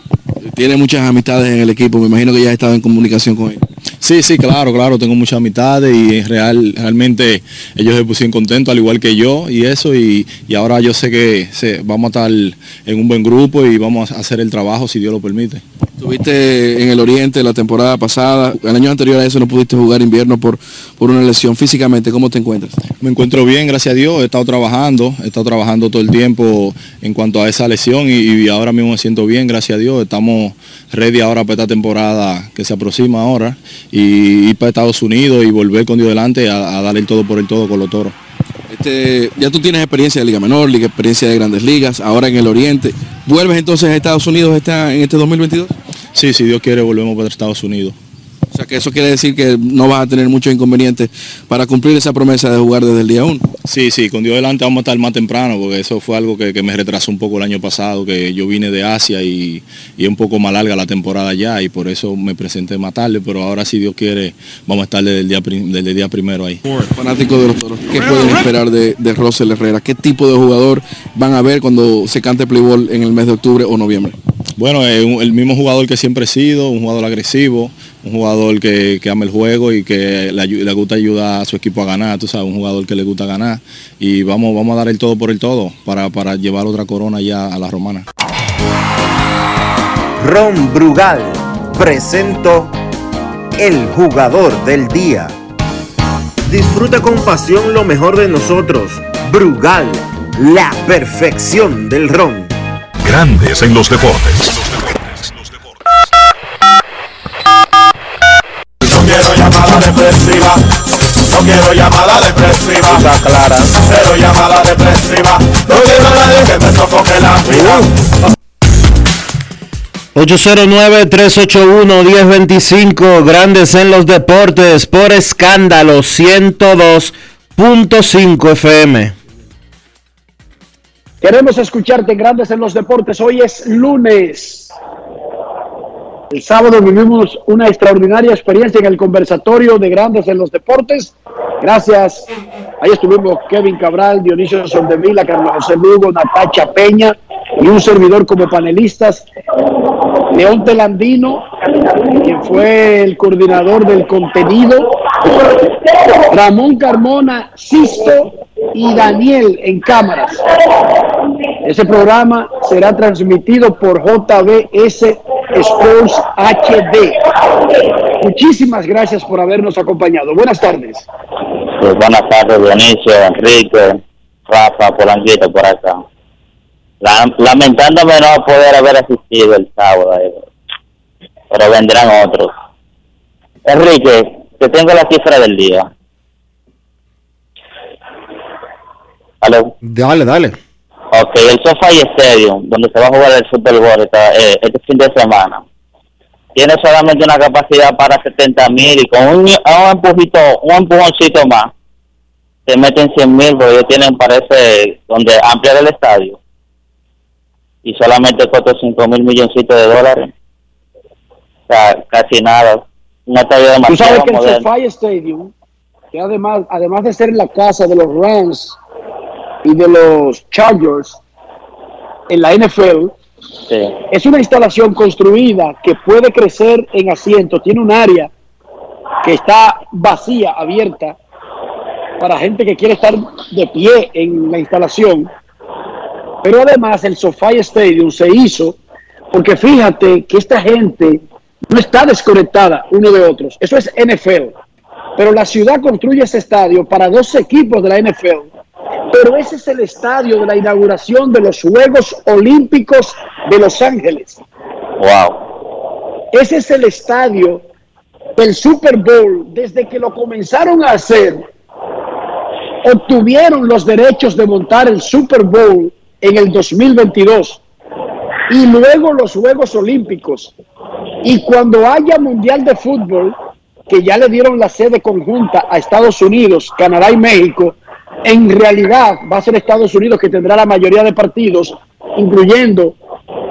Tiene muchas amistades en el equipo, me imagino que ya has estado en comunicación con ellos. Sí, sí, claro, claro, tengo muchas amistades y real, realmente ellos se pusieron contentos al igual que yo y eso y, y ahora yo sé que se- vamos a estar en un buen grupo y vamos a hacer el trabajo si Dios lo permite. Estuviste en el Oriente la temporada pasada, el año anterior a eso no pudiste jugar invierno por, por una lesión. Físicamente, ¿cómo te encuentras? Me encuentro bien, gracias a Dios, he estado trabajando, he estado trabajando todo el tiempo en cuanto a esa lesión y, y ahora mismo me siento bien, gracias a Dios, estamos ready ahora para esta temporada que se aproxima ahora y ir para Estados Unidos y volver con Dios delante a, a darle el todo por el todo con los toros. Este, ya tú tienes experiencia de Liga Menor, Liga, experiencia de Grandes Ligas, ahora en el Oriente. ¿Vuelves entonces a Estados Unidos esta- en este 2022? Sí, si Dios quiere volvemos para Estados Unidos. O sea que eso quiere decir que no vas a tener muchos inconvenientes para cumplir esa promesa de jugar desde el día 1. Sí, sí, con Dios delante vamos a estar más temprano, porque eso fue algo que, que me retrasó un poco el año pasado, que yo vine de Asia y, y es un poco más larga la temporada ya, y por eso me presenté más tarde, pero ahora si Dios quiere, vamos a estar desde el día, prim- desde el día primero ahí. Fanáticos de los toros, ¿qué pueden esperar de, de Rosel Herrera? ¿Qué tipo de jugador van a ver cuando se cante play ball en el mes de octubre o noviembre? Bueno, es un- el mismo jugador que siempre he sido, un jugador agresivo, un jugador que, que ama el juego y que le gusta ayudar a su equipo a ganar, tú sabes, un jugador que le gusta ganar y vamos, vamos a dar el todo por el todo para, para llevar otra corona ya a la romana. Ron Brugal presento el jugador del día. Disfruta con pasión lo mejor de nosotros. Brugal, la perfección del ron. Grandes en los deportes. No quiero llamada depresiva. No quiero llamada depresiva. clara. Cero llamada depresiva. No quiero a nadie que me sofoque la vida. 809-381-1025, Grandes en los Deportes, por escándalo 102.5 FM. Queremos escucharte en Grandes en los Deportes. Hoy es lunes. El sábado vivimos una extraordinaria experiencia en el conversatorio de Grandes en los Deportes. Gracias. Ahí estuvimos Kevin Cabral, Dionisio Sondevila, Carlos José Lugo, Natacha Peña y un servidor como panelistas. León Telandino, quien fue el coordinador del contenido. Ramón Carmona, Sisto y Daniel en cámaras. Ese programa será transmitido por JBS Sports HD. Muchísimas gracias por habernos acompañado. Buenas tardes. Pues buenas tardes, Dionisio, Enrique, Rafa, Polanquito, por acá. La- lamentándome no poder haber asistido el sábado, eh, pero vendrán otros. Enrique, te tengo la cifra del día. ¿Aló? Dale, dale. Ok, el SoFi Stadium, donde se va a jugar el Super Bowl esta- eh, este fin de semana, tiene solamente una capacidad para 70 mil y con un, un empujito, un empujoncito más, se meten 100 mil porque ellos tienen, parece, donde ampliar el estadio y solamente cuesta 5 mil milloncitos de dólares. O sea, casi nada. Un estadio Tú demasiado sabes que el moderno. SoFi Stadium, que además, además de ser la casa de los Rams y de los Chargers en la NFL, Sí. es una instalación construida que puede crecer en asientos. Tiene un área que está vacía, abierta, para gente que quiere estar de pie en la instalación. Pero además el SoFi Stadium se hizo porque fíjate que esta gente no está desconectada uno de otros. Eso es NFL. Pero la ciudad construye ese estadio para dos equipos de la NFL. Pero ese es el estadio de la inauguración de los Juegos Olímpicos de Los Ángeles. Wow. Ese es el estadio del Super Bowl. Desde que lo comenzaron a hacer, obtuvieron los derechos de montar el Super Bowl en el 2022 y luego los Juegos Olímpicos. Y cuando haya Mundial de Fútbol, que ya le dieron la sede conjunta a Estados Unidos, Canadá y México, en realidad va a ser Estados Unidos que tendrá la mayoría de partidos, incluyendo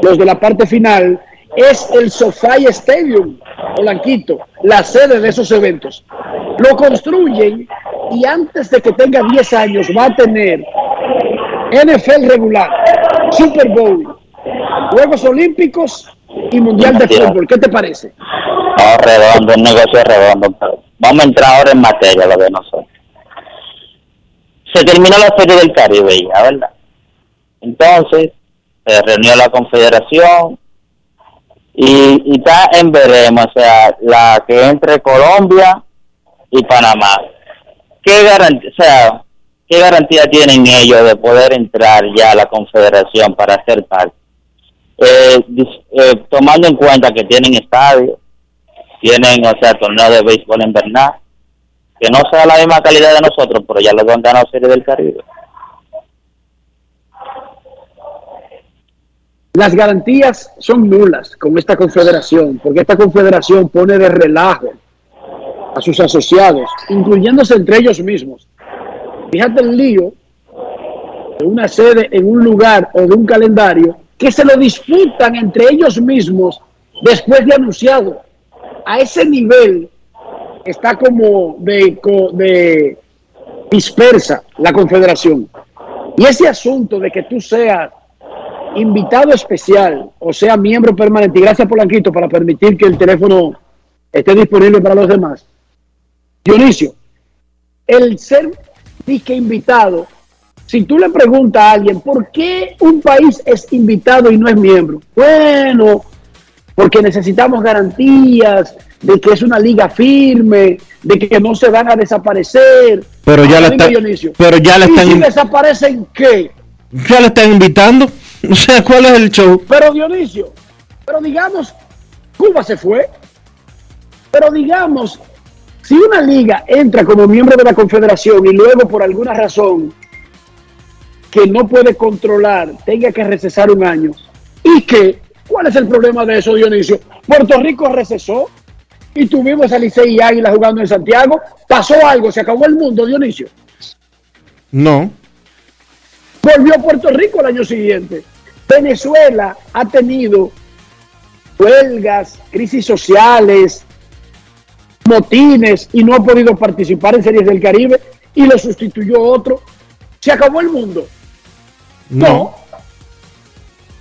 los de la parte final, es el SoFi Stadium, Blanquito, la sede de esos eventos. Lo construyen y antes de que tenga 10 años va a tener NFL regular, Super Bowl, Juegos Olímpicos y Mundial de. Fútbol. ¿Qué te parece? No, redondo, un negocio redondo. vamos a entrar ahora en materia, lo de nosotros. Se terminó la Serie del Caribe ya, ¿verdad? Entonces, se reunió la Confederación y, y está en veremos, o sea, la que entre Colombia y Panamá. ¿Qué garantía, tienen ellos de poder entrar ya a la Confederación para ser parte? Eh, eh, tomando en cuenta que tienen estadio, tienen, o sea, torneo de béisbol invernal, que no sea la misma calidad de nosotros, pero ya los han ganado Serie del Caribe. Las garantías son nulas con esta confederación, porque esta confederación pone de relajo a sus asociados, incluyéndose entre ellos mismos. fíjate el lío de una sede en un lugar o de un calendario que se lo disputan entre ellos mismos después de anunciado. A ese nivel está como de, de dispersa la confederación. Y ese asunto de que tú seas invitado especial o sea miembro permanente, y gracias Polanquito para permitir que el teléfono esté disponible para los demás. Dionisio, el ser disque invitado, si tú le preguntas a alguien por qué un país es invitado y no es miembro, bueno, porque necesitamos garantías de que es una liga firme, de que no se van a desaparecer. Pero ya Ahora la dime, está- Dionisio, pero ya la ¿y están si in- desaparecen qué? Ya le están invitando. O sea, ¿cuál es el show? Pero Dionisio, pero digamos, Cuba se fue. Pero digamos, si una liga entra como miembro de la confederación y luego por alguna razón que no puede controlar tenga que recesar un año, ¿y qué? ¿Cuál es el problema de eso, Dionisio? Puerto Rico recesó y tuvimos a Licey y Águila jugando en Santiago. Pasó algo, se acabó el mundo, Dionisio. No. Volvió a Puerto Rico el año siguiente. Venezuela ha tenido huelgas, crisis sociales, motines y no ha podido participar en series del Caribe y lo sustituyó otro. Se acabó el mundo. No.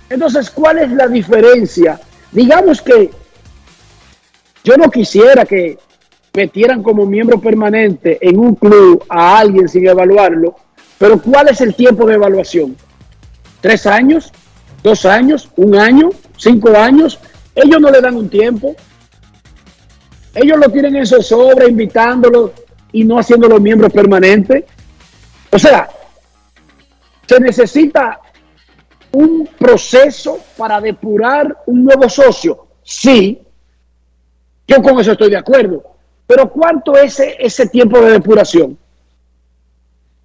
Entonces, ¿cuál es la diferencia? Digamos que yo no quisiera que metieran como miembro permanente en un club a alguien sin evaluarlo, pero ¿cuál es el tiempo de evaluación? ¿Tres años? ¿Dos años? ¿Un año? ¿Cinco años? Ellos no le dan un tiempo. Ellos lo tienen en zozobra, invitándolo y no haciéndolo miembros permanentes. O sea, se necesita un proceso para depurar un nuevo socio. Sí, yo con eso estoy de acuerdo. Pero ¿cuánto es ese, ese tiempo de depuración?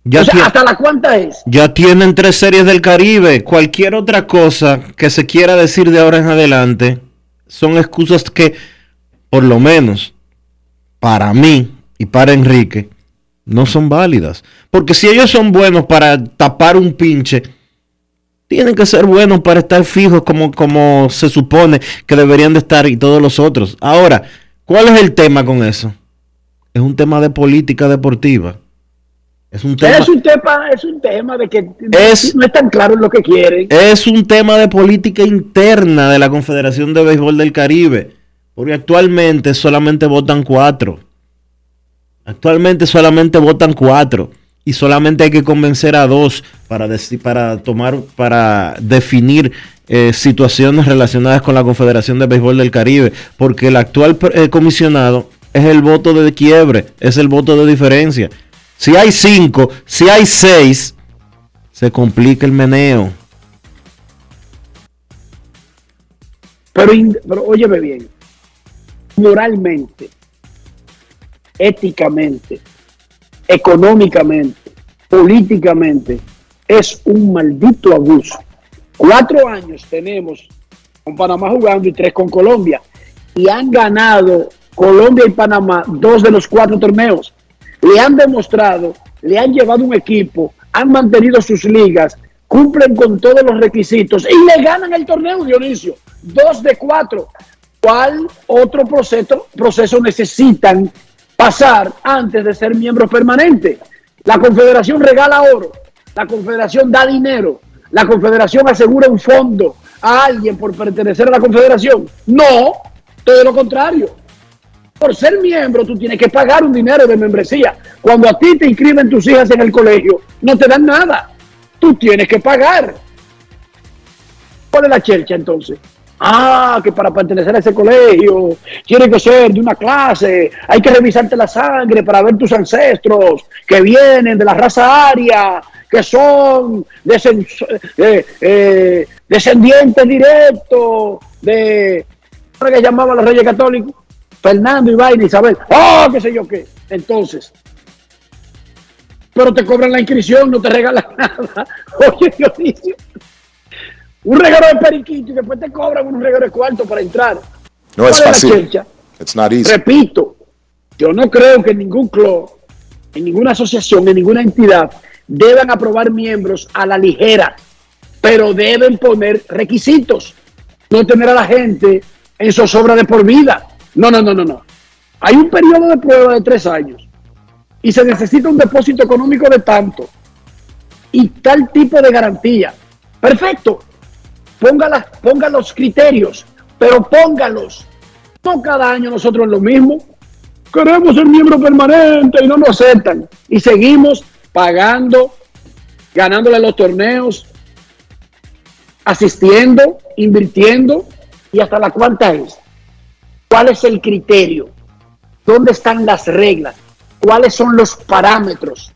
Ya, o sea, ¿hasta la cuánta es? ya tienen tres series del Caribe. Cualquier otra cosa que se quiera decir de ahora en adelante son excusas que, por lo menos, para mí y para Enrique, no son válidas. Porque si ellos son buenos para tapar un pinche, tienen que ser buenos para estar fijos como, como se supone que deberían de estar y todos los otros. Ahora, ¿cuál es el tema con eso? Es un tema de política deportiva. Es un tema, Es un tema, es un tema de que Es- no es tan claro en lo que quieren. es un tema de política interna de la Confederación de Béisbol del Caribe. Porque actualmente solamente votan cuatro. Actualmente solamente votan cuatro. Y solamente hay que convencer a dos para, para tomar, para definir eh, situaciones relacionadas con la Confederación de Béisbol del Caribe. Porque el actual eh, comisionado es el voto de quiebre, es el voto de diferencia. Si hay cinco, si hay seis, se complica el meneo. Pero, pero óyeme bien, moralmente, éticamente, económicamente, políticamente, es un maldito abuso. Cuatro años tenemos con Panamá jugando y tres con Colombia. Y han ganado Colombia y Panamá dos de los cuatro torneos. Le han demostrado, le han llevado un equipo, han mantenido sus ligas, cumplen con todos los requisitos y le ganan el torneo, Dionisio. Dos de cuatro. ¿Cuál otro proceso, proceso necesitan pasar antes de ser miembros permanentes? La Confederación regala oro, la Confederación da dinero, la Confederación asegura un fondo a alguien por pertenecer a la Confederación. No, todo lo contrario. Por ser miembro tú tienes que pagar un dinero de membresía. Cuando a ti te inscriben tus hijas en el colegio, no te dan nada. Tú tienes que pagar. ¿Cuál la chercha entonces? Ah, que para pertenecer a ese colegio tiene que ser de una clase, hay que revisarte la sangre para ver tus ancestros que vienen de la raza aria, que son eh, eh, descendientes directos de, ¿cómo que llamaban los reyes católicos? Fernando Vaina Isabel. ¡Oh, qué sé yo qué! Entonces, pero te cobran la inscripción, no te regalan nada. Oye, Dionisio, un regalo de periquito y después te cobran un regalo de cuarto para entrar. No es ¿Cuál la fácil. It's not easy. Repito, yo no creo que ningún club en ninguna asociación, en ninguna entidad, deban aprobar miembros a la ligera, pero deben poner requisitos. No tener a la gente en zozobra de por vida. No, no, no, no, no. Hay un periodo de prueba de tres años y se necesita un depósito económico de tanto y tal tipo de garantía. Perfecto. Ponga, ponga los criterios, pero póngalos. No cada año nosotros lo mismo. Queremos ser miembro permanente y no nos aceptan. Y seguimos pagando, ganándole los torneos, asistiendo, invirtiendo. ¿Y hasta la cuánta es? ¿Cuál es el criterio? ¿Dónde están las reglas? ¿Cuáles son los parámetros?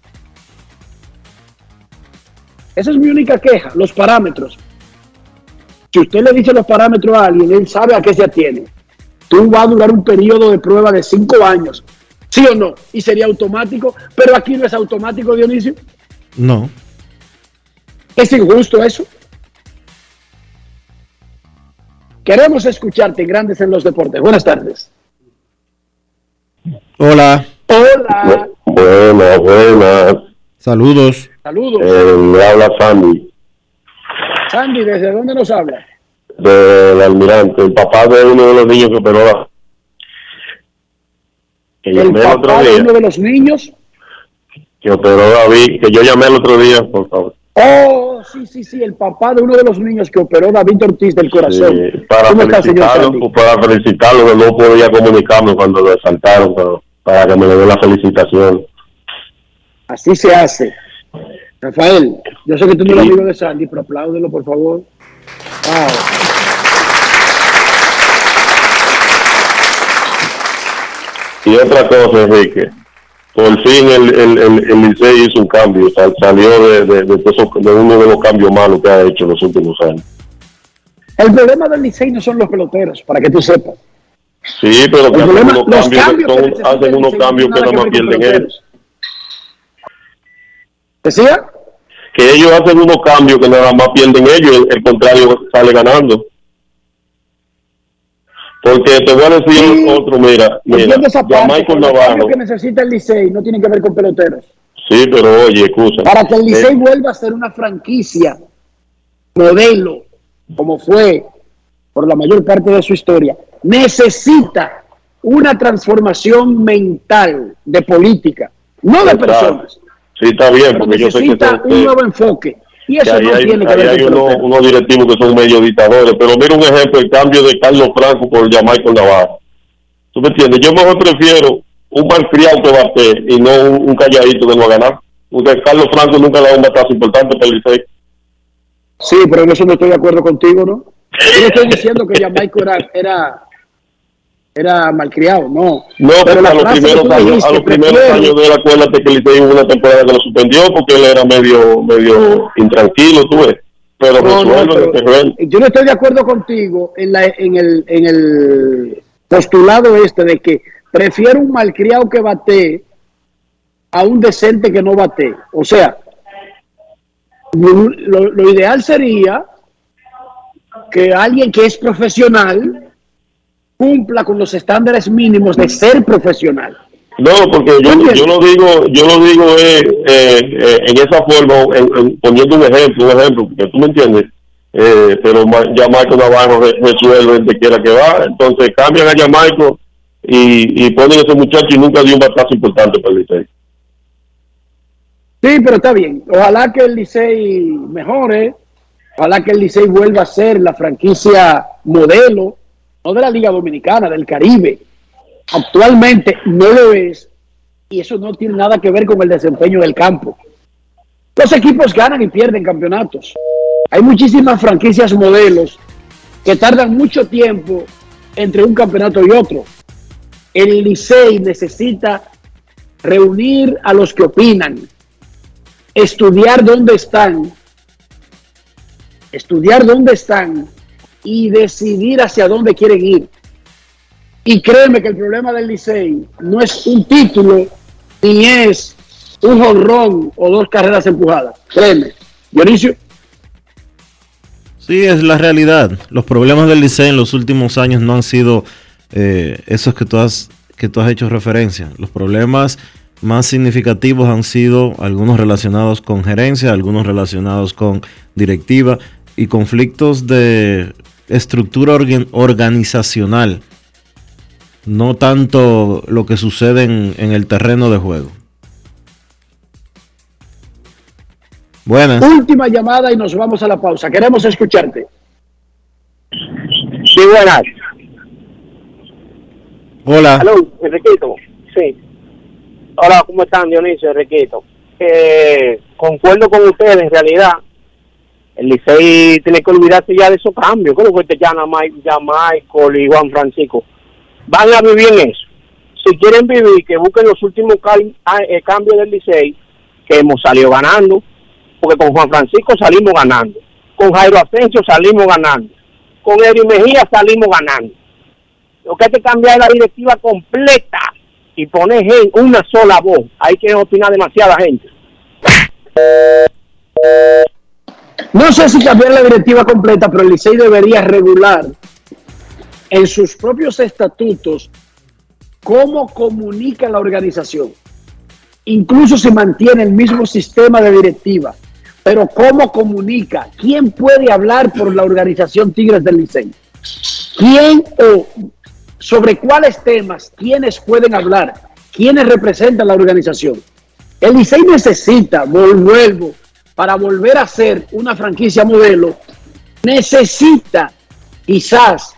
Esa es mi única queja, los parámetros. Si usted le dice los parámetros a alguien, él sabe a qué se atiene. Tú vas a durar un periodo de prueba de cinco años, ¿sí o no? Y sería automático, pero aquí no es automático, Dionisio. No. Es injusto eso. Queremos escucharte, Grandes en los Deportes. Buenas tardes. Hola. Hola. Buenas, buenas. Saludos. Saludos. Eh, le habla Sandy, Sandy, ¿desde dónde nos habla? del almirante, el papá de uno de los niños que operó la- Que El otro de día, uno de los niños. que operó David, que yo llamé el otro día, por favor. Oh, sí, sí, sí, el papá de uno de los niños que operó David Ortiz del corazón. Sí, para ¿Cómo está, señor felicitarlo, Sandy? pues, para felicitarlo, que no podía comunicarme cuando lo saltaron, pero para que me le dé la felicitación. Así se hace. Rafael, yo sé que tú no eres amigo de Sandy, pero apláudelo, por favor. Y otra cosa, Enrique, por fin el, el, el, el Licey hizo un cambio, sal- salió de, de, de, esos- de uno de los cambios malos que ha hecho en los últimos años. El problema del Licey no son los peloteros, para que tú sepas. Sí, pero que hacen unos cambios, cambios que son- hacen unos no cambios que nada más pierden ellos. ¿Decía? Que ellos hacen unos cambios que nada más pierden ellos, el, el contrario sale ganando. Porque te voy a decir otro, mira, mira, parte, Michael Navarro, que necesita el Licey no tienen que ver con peloteros. sí, pero oye, excusa. Para que el Licey Eh, vuelva a ser una franquicia modelo, como fue por la mayor parte de su historia, necesita una transformación mental de política, no de Exacto. personas, sí, está bien, porque yo sé que, necesita un que- nuevo enfoque. Y que eso ahí no hay, tiene que ver hay con unos, directivos que son medio dictadores. Pero mira un ejemplo, el cambio de Carlos Franco por Michael Navarro. ¿Tú me entiendes? Yo mejor prefiero un malcriado que bate y no un, un calladito que no va a ganar. Porque Carlos Franco nunca le da un batazo importante para el Licey. Sí, pero en eso no estoy de acuerdo contigo, ¿no? Yo no estoy diciendo que Jamaico era, era, era malcriado, no. No, Pero a los primeros años, a los primeros años de él, acuérdate que hubo una temporada que lo suspendió porque él era medio, medio intranquilo, tú ves. Pero No, no, pero yo no estoy de acuerdo contigo en, la, en, el, en el postulado este de que prefiero un malcriado que bate a un decente que no bate. O sea, lo, lo ideal sería que alguien que es profesional cumpla con los estándares mínimos de ser profesional. No, porque yo, yo lo digo, yo lo digo eh, eh, eh, en esa forma, en- en- poniendo un ejemplo, un ejemplo, porque tú me entiendes, pero ya Michael Navarro re- resuelve donde quiera que va, entonces cambian a Jamaico y, y ponen a ese muchacho y nunca dio un batazo importante para el Licey. Sí, pero está bien. Ojalá que el Licey mejore. Ojalá que el Licey vuelva a ser la franquicia modelo, no de la Liga Dominicana, del Caribe. Actualmente no lo es y eso no tiene nada que ver con el desempeño del campo. Los equipos ganan y pierden campeonatos. Hay muchísimas franquicias modelos que tardan mucho tiempo entre un campeonato y otro. El Licey necesita reunir a los que opinan, estudiar dónde están, estudiar dónde están y decidir hacia dónde quieren ir. Y créeme que el problema del Licey no es un título ni es un jonrón o dos carreras empujadas. Créeme. Dionisio. Sí, es la realidad. Los problemas del Licey en los últimos años no han sido eh, esos que tú, has, que tú has hecho referencia. Los problemas más significativos han sido algunos relacionados con gerencia, algunos relacionados con directiva y conflictos de estructura organ- organizacional, no tanto lo que sucede en, en el terreno de juego. Buenas. Última llamada y nos vamos a la pausa. Queremos escucharte. Sí, buenas. Hola. Aló, Enriquito. Sí. Hola, ¿cómo están, Dionisio, Enriquito? Eh, concuerdo con ustedes, en realidad. El Licey tiene que olvidarse ya de esos cambios. ¿Cómo fue que ya, ya Michael y Juan Francisco? Van a vivir en eso. Si quieren vivir, que busquen los últimos ah, eh, cambios del Licey, que hemos salido ganando. Porque con Juan Francisco salimos ganando. Con Jairo Asensio salimos ganando. Con Eri Mejía salimos ganando. Lo que hay que cambiar es la directiva completa y poner gen- una sola voz. Hay que opinar demasiada gente. No sé si cambiar la directiva completa, pero el Licey debería regular en sus propios estatutos cómo comunica la organización. Incluso se mantiene el mismo sistema de directiva, pero cómo comunica, quién puede hablar por la organización Tigres del Licey, quién o sobre cuáles temas, quiénes pueden hablar, quiénes representan la organización. El Licey necesita, vuelvo, para volver a ser una franquicia modelo, necesita, quizás,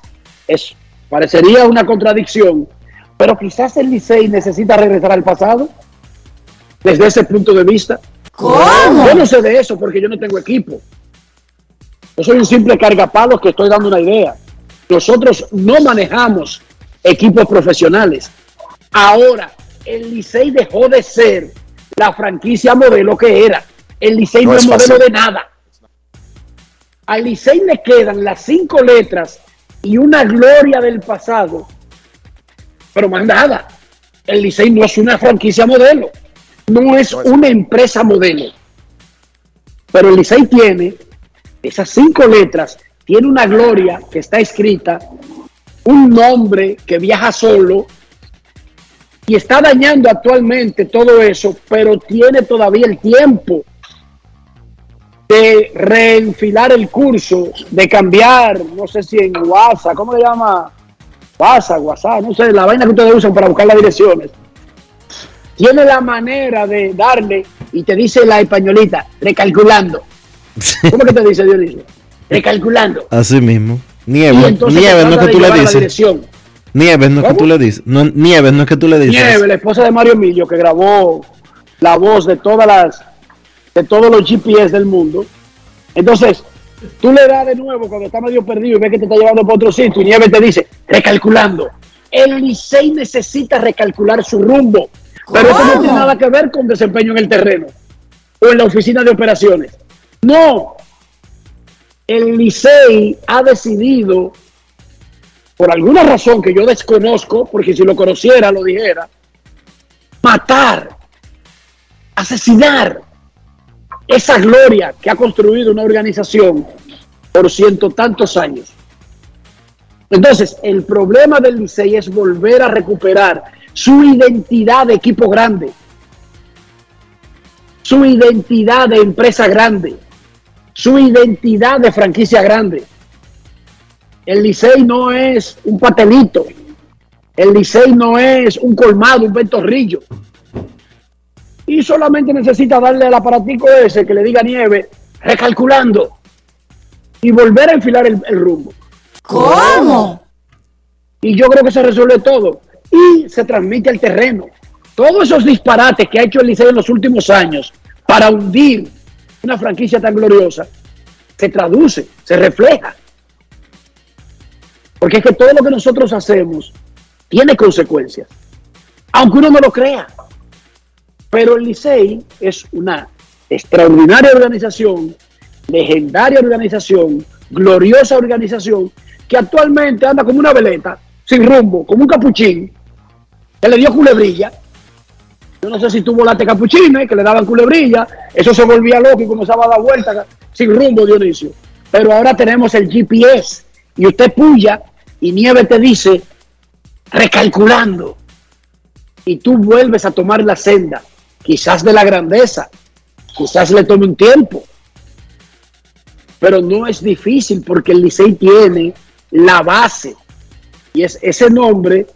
es, parecería una contradicción, pero quizás el Licey necesita regresar al pasado, desde ese punto de vista. ¿Cómo? Yo no sé de eso porque yo no tengo equipo. Yo soy un simple cargapalos que estoy dando una idea. Nosotros no manejamos equipos profesionales. Ahora, el Licey dejó de ser la franquicia modelo que era. El Licey no, No es modelo de nada. Al Licey le quedan las cinco letras y una gloria del pasado. Pero más nada. El Licey no es una franquicia modelo. No es una empresa modelo. Pero el Licey tiene esas cinco letras, tiene una gloria que está escrita, un nombre que viaja solo y está dañando actualmente todo eso, pero tiene todavía el tiempo de reenfilar el curso, de cambiar, no sé si en WhatsApp, ¿cómo le llama? WhatsApp, WhatsApp, no sé, la vaina que ustedes usan para buscar las direcciones. Tiene la manera de darle y te dice la españolita, recalculando. ¿Cómo que te dice Dionisio? Recalculando. Así mismo. Nieves, Nieves no es que tú le dices. Nieves no es que tú le dices. No, Nieves no es que tú le dices. Nieve, la esposa de Mario Millo, que grabó la voz de todas las, de todos los GPS del mundo. Entonces, tú le das de nuevo cuando está medio perdido y ves que te está llevando por otro sitio y Nieve te dice, recalculando. El Licey necesita recalcular su rumbo, pero eso no tiene nada que ver con desempeño en el terreno o en la oficina de operaciones. No. El Licey ha decidido, por alguna razón que yo desconozco, porque si lo conociera lo dijera, matar, asesinar esa gloria que ha construido una organización por ciento tantos años. Entonces, el problema del Licey es volver a recuperar su identidad de equipo grande, su identidad de empresa grande, su identidad de franquicia grande. El Licey no es un patelito, el Licey no es un colmado, un ventorrillo. Y solamente necesita darle al aparatico ese que le diga nieve, recalculando, y volver a enfilar el, el rumbo. ¿Cómo? Y yo creo que se resuelve todo. Y se transmite al terreno. Todos esos disparates que ha hecho el Liceo en los últimos años para hundir una franquicia tan gloriosa, se traduce, se refleja. Porque es que todo lo que nosotros hacemos tiene consecuencias. Aunque uno no lo crea. Pero el Licey es una extraordinaria organización, legendaria organización, gloriosa organización, que actualmente anda como una veleta, sin rumbo, como un capuchín, que le dio culebrilla. Yo no sé si tú volaste capuchines, que le daban culebrilla, eso se volvía loco y comenzaba a dar vueltas sin rumbo, Dionisio. Pero ahora tenemos el GPS y usted puya y Nieve te dice, recalculando. y tú vuelves a tomar la senda, quizás de la grandeza, quizás le tome un tiempo, pero no es difícil porque el Licey tiene la base y es ese nombre,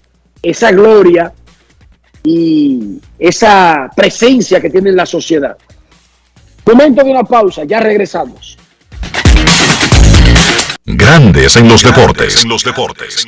esa gloria y esa presencia que tiene en la sociedad. Momento de una pausa, ya regresamos. Grandes en los deportes. En los deportes.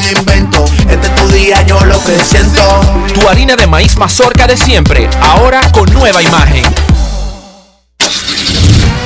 Este es tu. Tu harina de maíz mazorca de siempre, ahora con nueva imagen.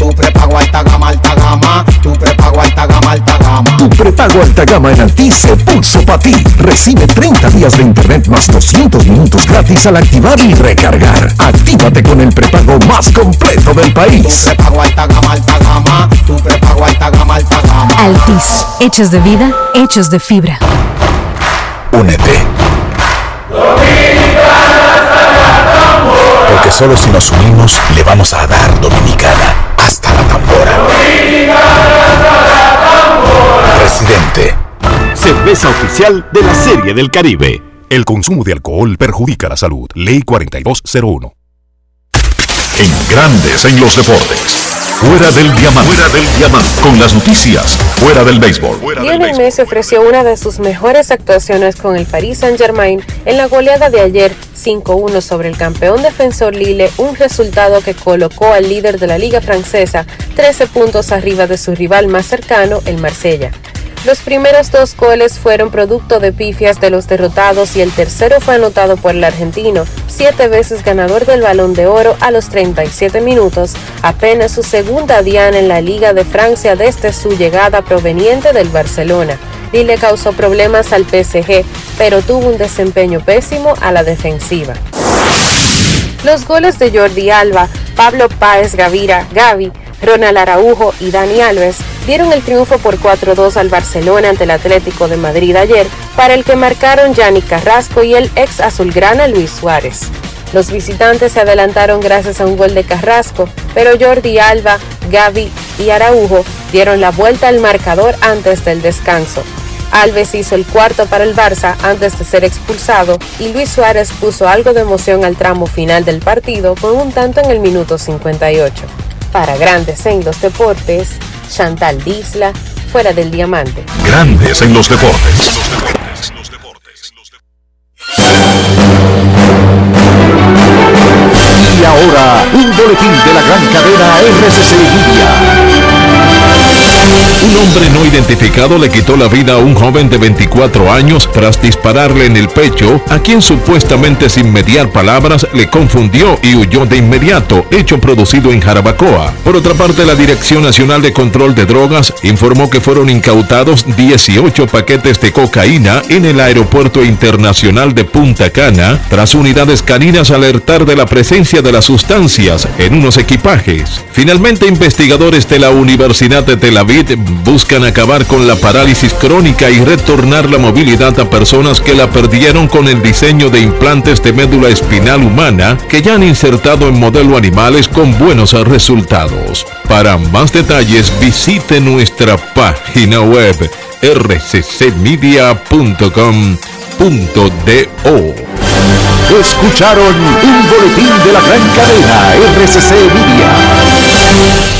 Tu prepago alta gama, alta gama. Tu prepago alta gama, alta gama. Tu prepago alta gama en Altis se puso para ti. Recibe 30 días de internet más 200 minutos gratis al activar y recargar. Actívate con el prepago más completo del país. Tu prepago alta gama, alta gama. Tu prepago alta gama, alta gama. Altis, hechos de vida, hechos de fibra. Únete. Porque solo si nos unimos le vamos a dar Dominicana hasta la tambora. Presidente. Cerveza oficial de la Serie del Caribe. El consumo de alcohol perjudica la salud. Ley 4201. En Grandes en los deportes. Fuera del diamante. Fuera del diamante. Con las noticias. Fuera del béisbol. Lionel Messi ofreció una de sus mejores actuaciones con el Paris Saint-Germain en la goleada de ayer 5-1 sobre el campeón defensor Lille, un resultado que colocó al líder de la liga francesa 13 puntos arriba de su rival más cercano, el Marsella. Los primeros dos goles fueron producto de pifias de los derrotados y el tercero fue anotado por el argentino, siete veces ganador del balón de oro a los 37 minutos, apenas su segunda diana en la Liga de Francia desde su llegada proveniente del Barcelona. Lille causó problemas al PSG, pero tuvo un desempeño pésimo a la defensiva. Los goles de Jordi Alba, Pablo Páez Gavira, Gavi, Ronald Araujo y Dani Alves dieron el triunfo por 4-2 al Barcelona ante el Atlético de Madrid ayer, para el que marcaron Yannick Carrasco y el ex azulgrana Luis Suárez. Los visitantes se adelantaron gracias a un gol de Carrasco, pero Jordi Alba, Gavi y Araujo dieron la vuelta al marcador antes del descanso. Alves hizo el cuarto para el Barça antes de ser expulsado y Luis Suárez puso algo de emoción al tramo final del partido con un tanto en el minuto 58. Para Grandes en los Deportes, Chantal Disla, fuera del diamante. Grandes en los deportes. Y ahora, un boletín de la gran cadena RCC Media. Un hombre no identificado le quitó la vida a un joven de 24 años tras dispararle en el pecho, a quien supuestamente sin mediar palabras le confundió y huyó de inmediato, hecho producido en Jarabacoa. Por otra parte, la Dirección Nacional de Control de Drogas informó que fueron incautados 18 paquetes de cocaína en el Aeropuerto Internacional de Punta Cana, tras unidades caninas alertar de la presencia de las sustancias en unos equipajes. Finalmente, investigadores de la Universidad de Tel Aviv buscan acabar con la parálisis crónica y retornar la movilidad a personas que la perdieron con el diseño de implantes de médula espinal humana que ya han insertado en modelo animales con buenos resultados. Para más detalles visite nuestra página web rccmedia.com.do. Escucharon un boletín de la gran cadena RCC Media.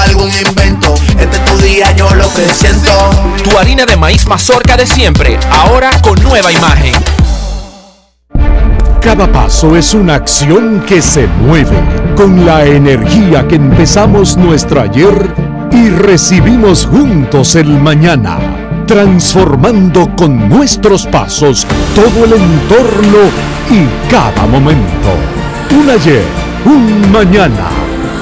algún invento. Este es tu día, yo lo que siento. Tu harina de maíz mazorca de siempre, ahora con nueva imagen. Cada paso es una acción que se mueve con la energía que empezamos nuestro ayer y recibimos juntos el mañana, transformando con nuestros pasos todo el entorno y cada momento. Un ayer, un mañana,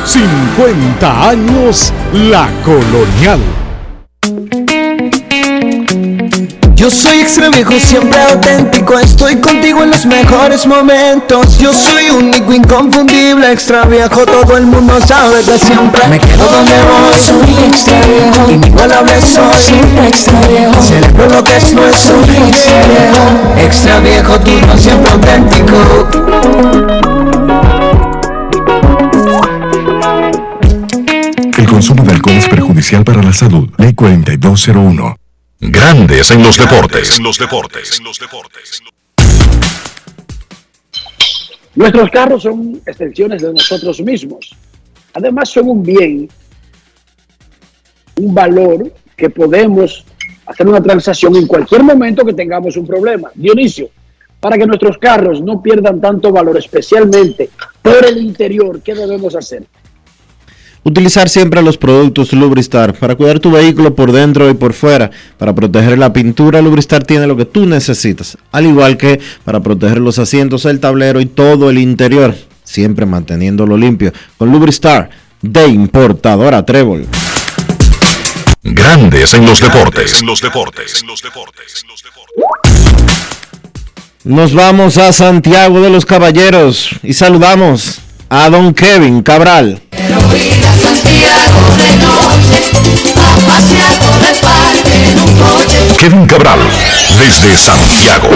50 años la colonial. Yo soy extra viejo, siempre auténtico. Estoy contigo en los mejores momentos. Yo soy único, inconfundible, extra viejo. Todo el mundo sabe que siempre me quedo donde voy. Soy extra viejo, inigualable soy. Siempre extra viejo, celebro lo que es nuestro. Soy extra viejo, extra viejo, tú siempre auténtico. Alcohol es perjudicial para la salud. Ley 4201. Grandes en los deportes. los deportes. Nuestros carros son extensiones de nosotros mismos. Además son un bien, un valor que podemos hacer una transacción en cualquier momento que tengamos un problema. Dionisio, para que nuestros carros no pierdan tanto valor, especialmente por el interior, ¿qué debemos hacer? Utilizar siempre los productos Lubristar para cuidar tu vehículo por dentro y por fuera. Para proteger la pintura, Lubristar tiene lo que tú necesitas. Al igual que para proteger los asientos, el tablero y todo el interior. Siempre manteniéndolo limpio. Con Lubristar de importadora Trébol. Grandes en los deportes. los deportes. Nos vamos a Santiago de los Caballeros y saludamos a don Kevin Cabral. Kevin Cabral, desde Santiago.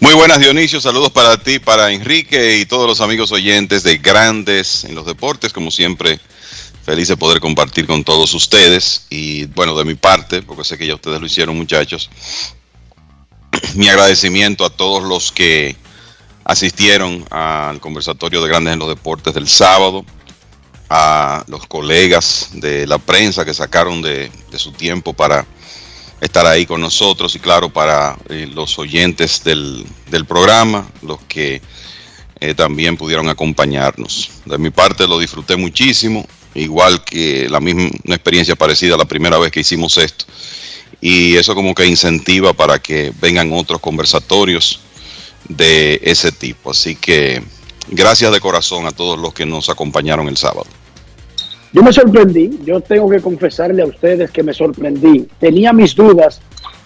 Muy buenas Dionisio, saludos para ti, para Enrique y todos los amigos oyentes de Grandes en los Deportes, como siempre, feliz de poder compartir con todos ustedes. Y bueno, de mi parte, porque sé que ya ustedes lo hicieron muchachos, mi agradecimiento a todos los que asistieron al conversatorio de Grandes en los Deportes del sábado, a los colegas de la prensa que sacaron de, de su tiempo para estar ahí con nosotros y claro para eh, los oyentes del, del programa, los que eh, también pudieron acompañarnos. De mi parte lo disfruté muchísimo, igual que la misma una experiencia parecida la primera vez que hicimos esto. Y eso como que incentiva para que vengan otros conversatorios de ese tipo. Así que gracias de corazón a todos los que nos acompañaron el sábado. Yo me sorprendí, yo tengo que confesarle a ustedes que me sorprendí. Tenía mis dudas.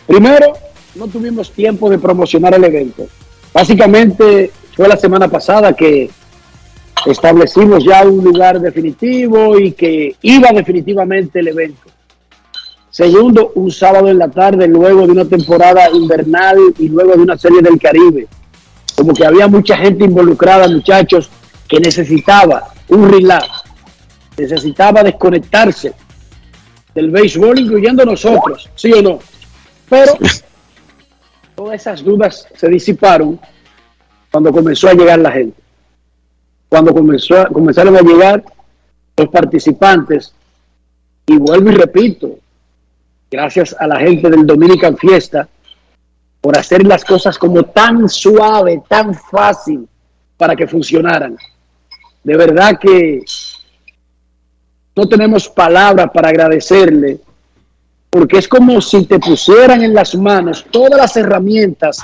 Primero, no tuvimos tiempo de promocionar el evento. Básicamente fue la semana pasada que establecimos ya un lugar definitivo y que iba definitivamente el evento. Segundo, un sábado en la tarde, luego de una temporada invernal y luego de una serie del Caribe. Como que había mucha gente involucrada, muchachos, que necesitaba un relax, necesitaba desconectarse del béisbol, incluyendo nosotros, ¿sí o no? Pero todas esas dudas se disiparon cuando comenzó a llegar la gente. Cuando comenzó comenzaron a llegar los participantes, y vuelvo y repito, gracias a la gente del Dominican Fiesta por hacer las cosas como tan suave, tan fácil para que funcionaran. De verdad que no tenemos palabras para agradecerle, porque es como si te pusieran en las manos todas las herramientas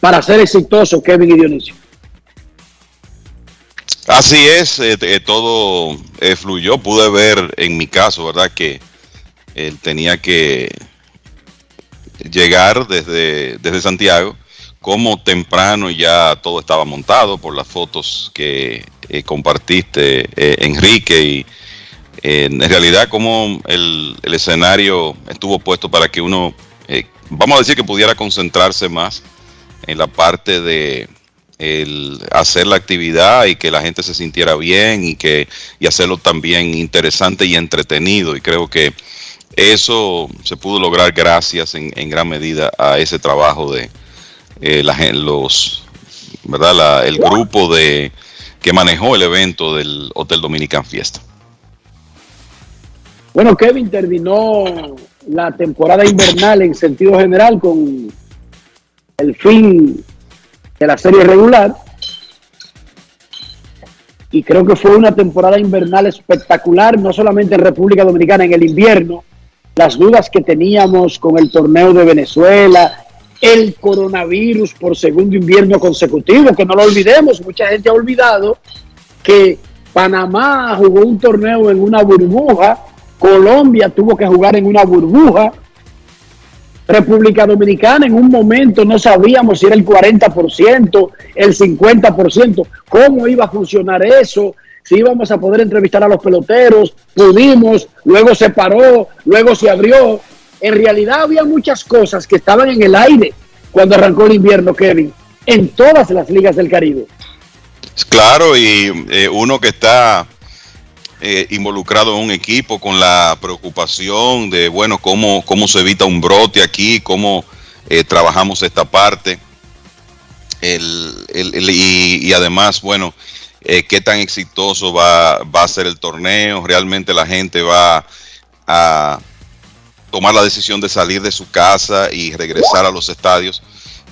para ser exitoso, Kevin y Dionisio. Así es, eh, eh, todo eh, fluyó. Pude ver en mi caso, ¿verdad? Que él tenía que llegar desde, desde Santiago, como temprano ya todo estaba montado por las fotos que eh, compartiste, eh, Enrique, y eh, en realidad como el, el escenario estuvo puesto para que uno, vamos a decir que pudiera concentrarse más en la parte de el hacer la actividad y que la gente se sintiera bien y que y hacerlo también interesante y entretenido. Y creo que eso se pudo lograr gracias en, gran medida a ese trabajo de eh, la los verdad el grupo de que manejó el evento del Hotel Dominican Fiesta Bueno, Kevin terminó la temporada invernal en sentido general con el fin de la serie regular. Y creo que fue una temporada invernal espectacular, no solamente en República Dominicana, en el invierno. Las dudas que teníamos con el torneo de Venezuela, el coronavirus por segundo invierno consecutivo, que no lo olvidemos, mucha gente ha olvidado que Panamá jugó un torneo en una burbuja, Colombia tuvo que jugar en una burbuja, República Dominicana en un momento no sabíamos si era el 40%, el 50%, cómo iba a funcionar eso, si íbamos a poder entrevistar a los peloteros, pudimos, luego se paró, luego se abrió. En realidad había muchas cosas que estaban en el aire cuando arrancó el invierno, Kevin, en todas las ligas del Caribe. Claro, y eh, uno que está eh, involucrado en un equipo con la preocupación de, bueno, cómo, cómo se evita un brote aquí, cómo eh, trabajamos esta parte. El, y además, bueno, eh, qué tan exitoso va, va a ser el torneo. Realmente la gente va a tomar la decisión de salir de su casa y regresar a los estadios.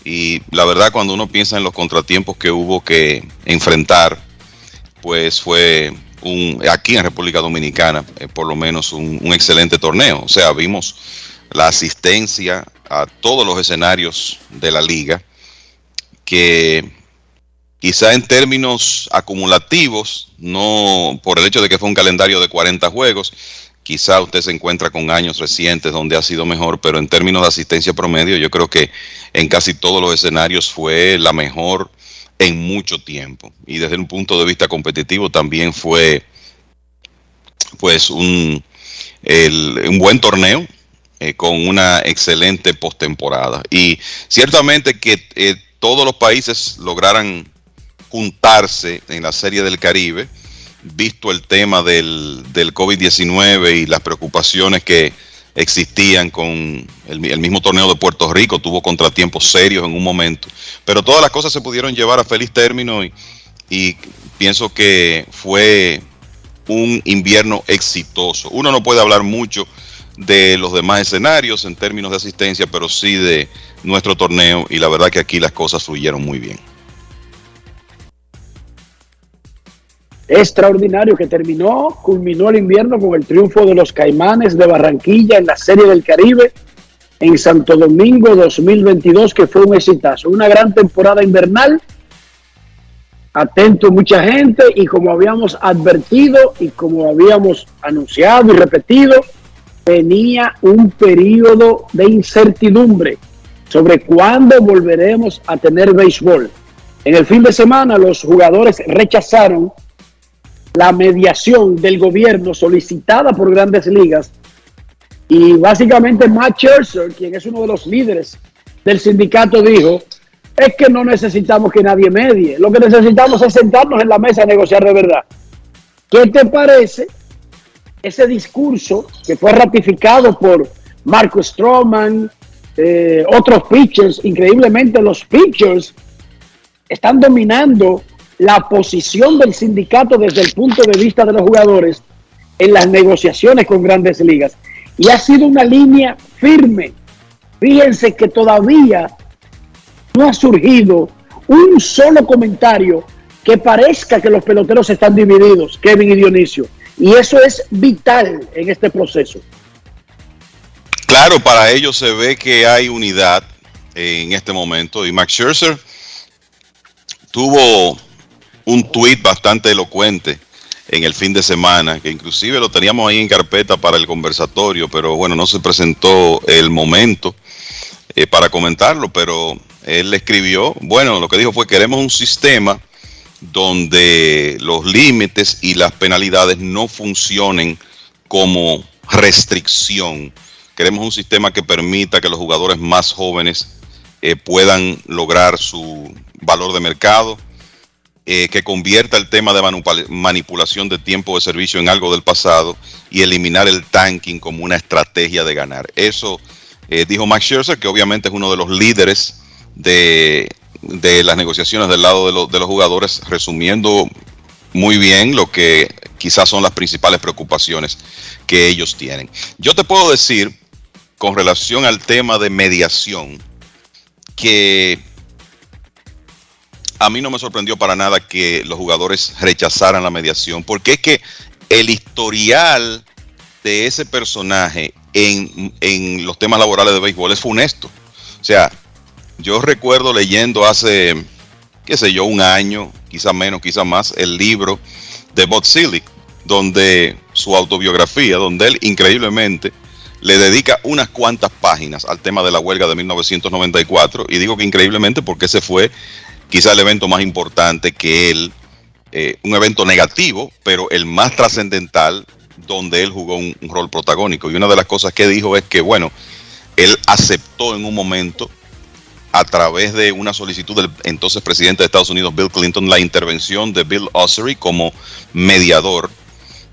Y la verdad, cuando uno piensa en los contratiempos que hubo que enfrentar, pues fue un, aquí en República Dominicana, eh, por lo menos un, un excelente torneo. O sea, vimos la asistencia a todos los escenarios de la liga, que quizá en términos acumulativos, no por el hecho de que fue un calendario de 40 juegos, quizá usted se encuentra con años recientes donde ha sido mejor, pero en términos de asistencia promedio, yo creo que en casi todos los escenarios fue la mejor en mucho tiempo. Y desde un punto de vista competitivo también fue pues un, buen torneo eh, con una excelente postemporada. Y ciertamente que eh, todos los países lograran juntarse en la Serie del Caribe, visto el tema del, del COVID-19 y las preocupaciones que existían con el, mismo torneo de Puerto Rico, tuvo contratiempos serios en un momento, pero todas las cosas se pudieron llevar a feliz término y, y pienso que fue un invierno exitoso. Uno no puede hablar mucho de los demás escenarios en términos de asistencia, pero sí de nuestro torneo y la verdad que aquí las cosas fluyeron muy bien. Extraordinario que terminó, culminó el invierno con el triunfo de los Caimanes de Barranquilla en la Serie del Caribe en Santo Domingo 2022, que fue un exitazo. Una gran temporada invernal. Atento mucha gente y como habíamos advertido y como habíamos anunciado y repetido, venía un periodo de incertidumbre sobre cuándo volveremos a tener béisbol. En el fin de semana los jugadores rechazaron la mediación del gobierno solicitada por grandes ligas y básicamente Matt Scherzer, quien es uno de los líderes del sindicato, dijo, es que no necesitamos que nadie medie, lo que necesitamos es sentarnos en la mesa a negociar de verdad. ¿Qué te parece ese discurso que fue ratificado por Marco Stroman, eh, otros pitchers, increíblemente los pitchers están dominando la posición del sindicato desde el punto de vista de los jugadores en las negociaciones con grandes ligas. Y ha sido una línea firme. Fíjense que todavía no ha surgido un solo comentario que parezca que los peloteros están divididos, Kevin y Dionisio. Y eso es vital en este proceso. Claro, para ellos se ve que hay unidad en este momento y Max Scherzer tuvo un tuit bastante elocuente en el fin de semana, que inclusive lo teníamos ahí en carpeta para el conversatorio, pero bueno, no se presentó el momento eh, para comentarlo, pero él escribió, bueno, lo que dijo fue queremos un sistema donde los límites y las penalidades no funcionen como restricción. Queremos un sistema que permita que los jugadores más jóvenes eh, puedan lograr su valor de mercado, eh, que convierta el tema de manipulación de tiempo de servicio en algo del pasado y eliminar el tanking como una estrategia de ganar. Eso eh, dijo Max Scherzer, que obviamente es uno de los líderes de, de las negociaciones del lado de, lo, de los jugadores, resumiendo muy bien lo que quizás son las principales preocupaciones que ellos tienen. Yo te puedo decir, con relación al tema de mediación, que a mí no me sorprendió para nada que los jugadores rechazaran la mediación, porque es que el historial de ese personaje en, los temas laborales de béisbol es funesto. O sea, yo recuerdo leyendo hace, qué sé yo, un año, quizá menos, quizá más, el libro de Bob Silic, donde su autobiografía, donde él increíblemente le dedica unas cuantas páginas al tema de la huelga de 1994, y digo que increíblemente porque ese fue quizá el evento más importante que él, eh, un evento negativo, pero el más trascendental donde él jugó un, rol protagónico. Y una de las cosas que dijo es que, bueno, él aceptó en un momento, a través de una solicitud del entonces presidente de Estados Unidos, Bill Clinton, la intervención de Bill Ossery como mediador.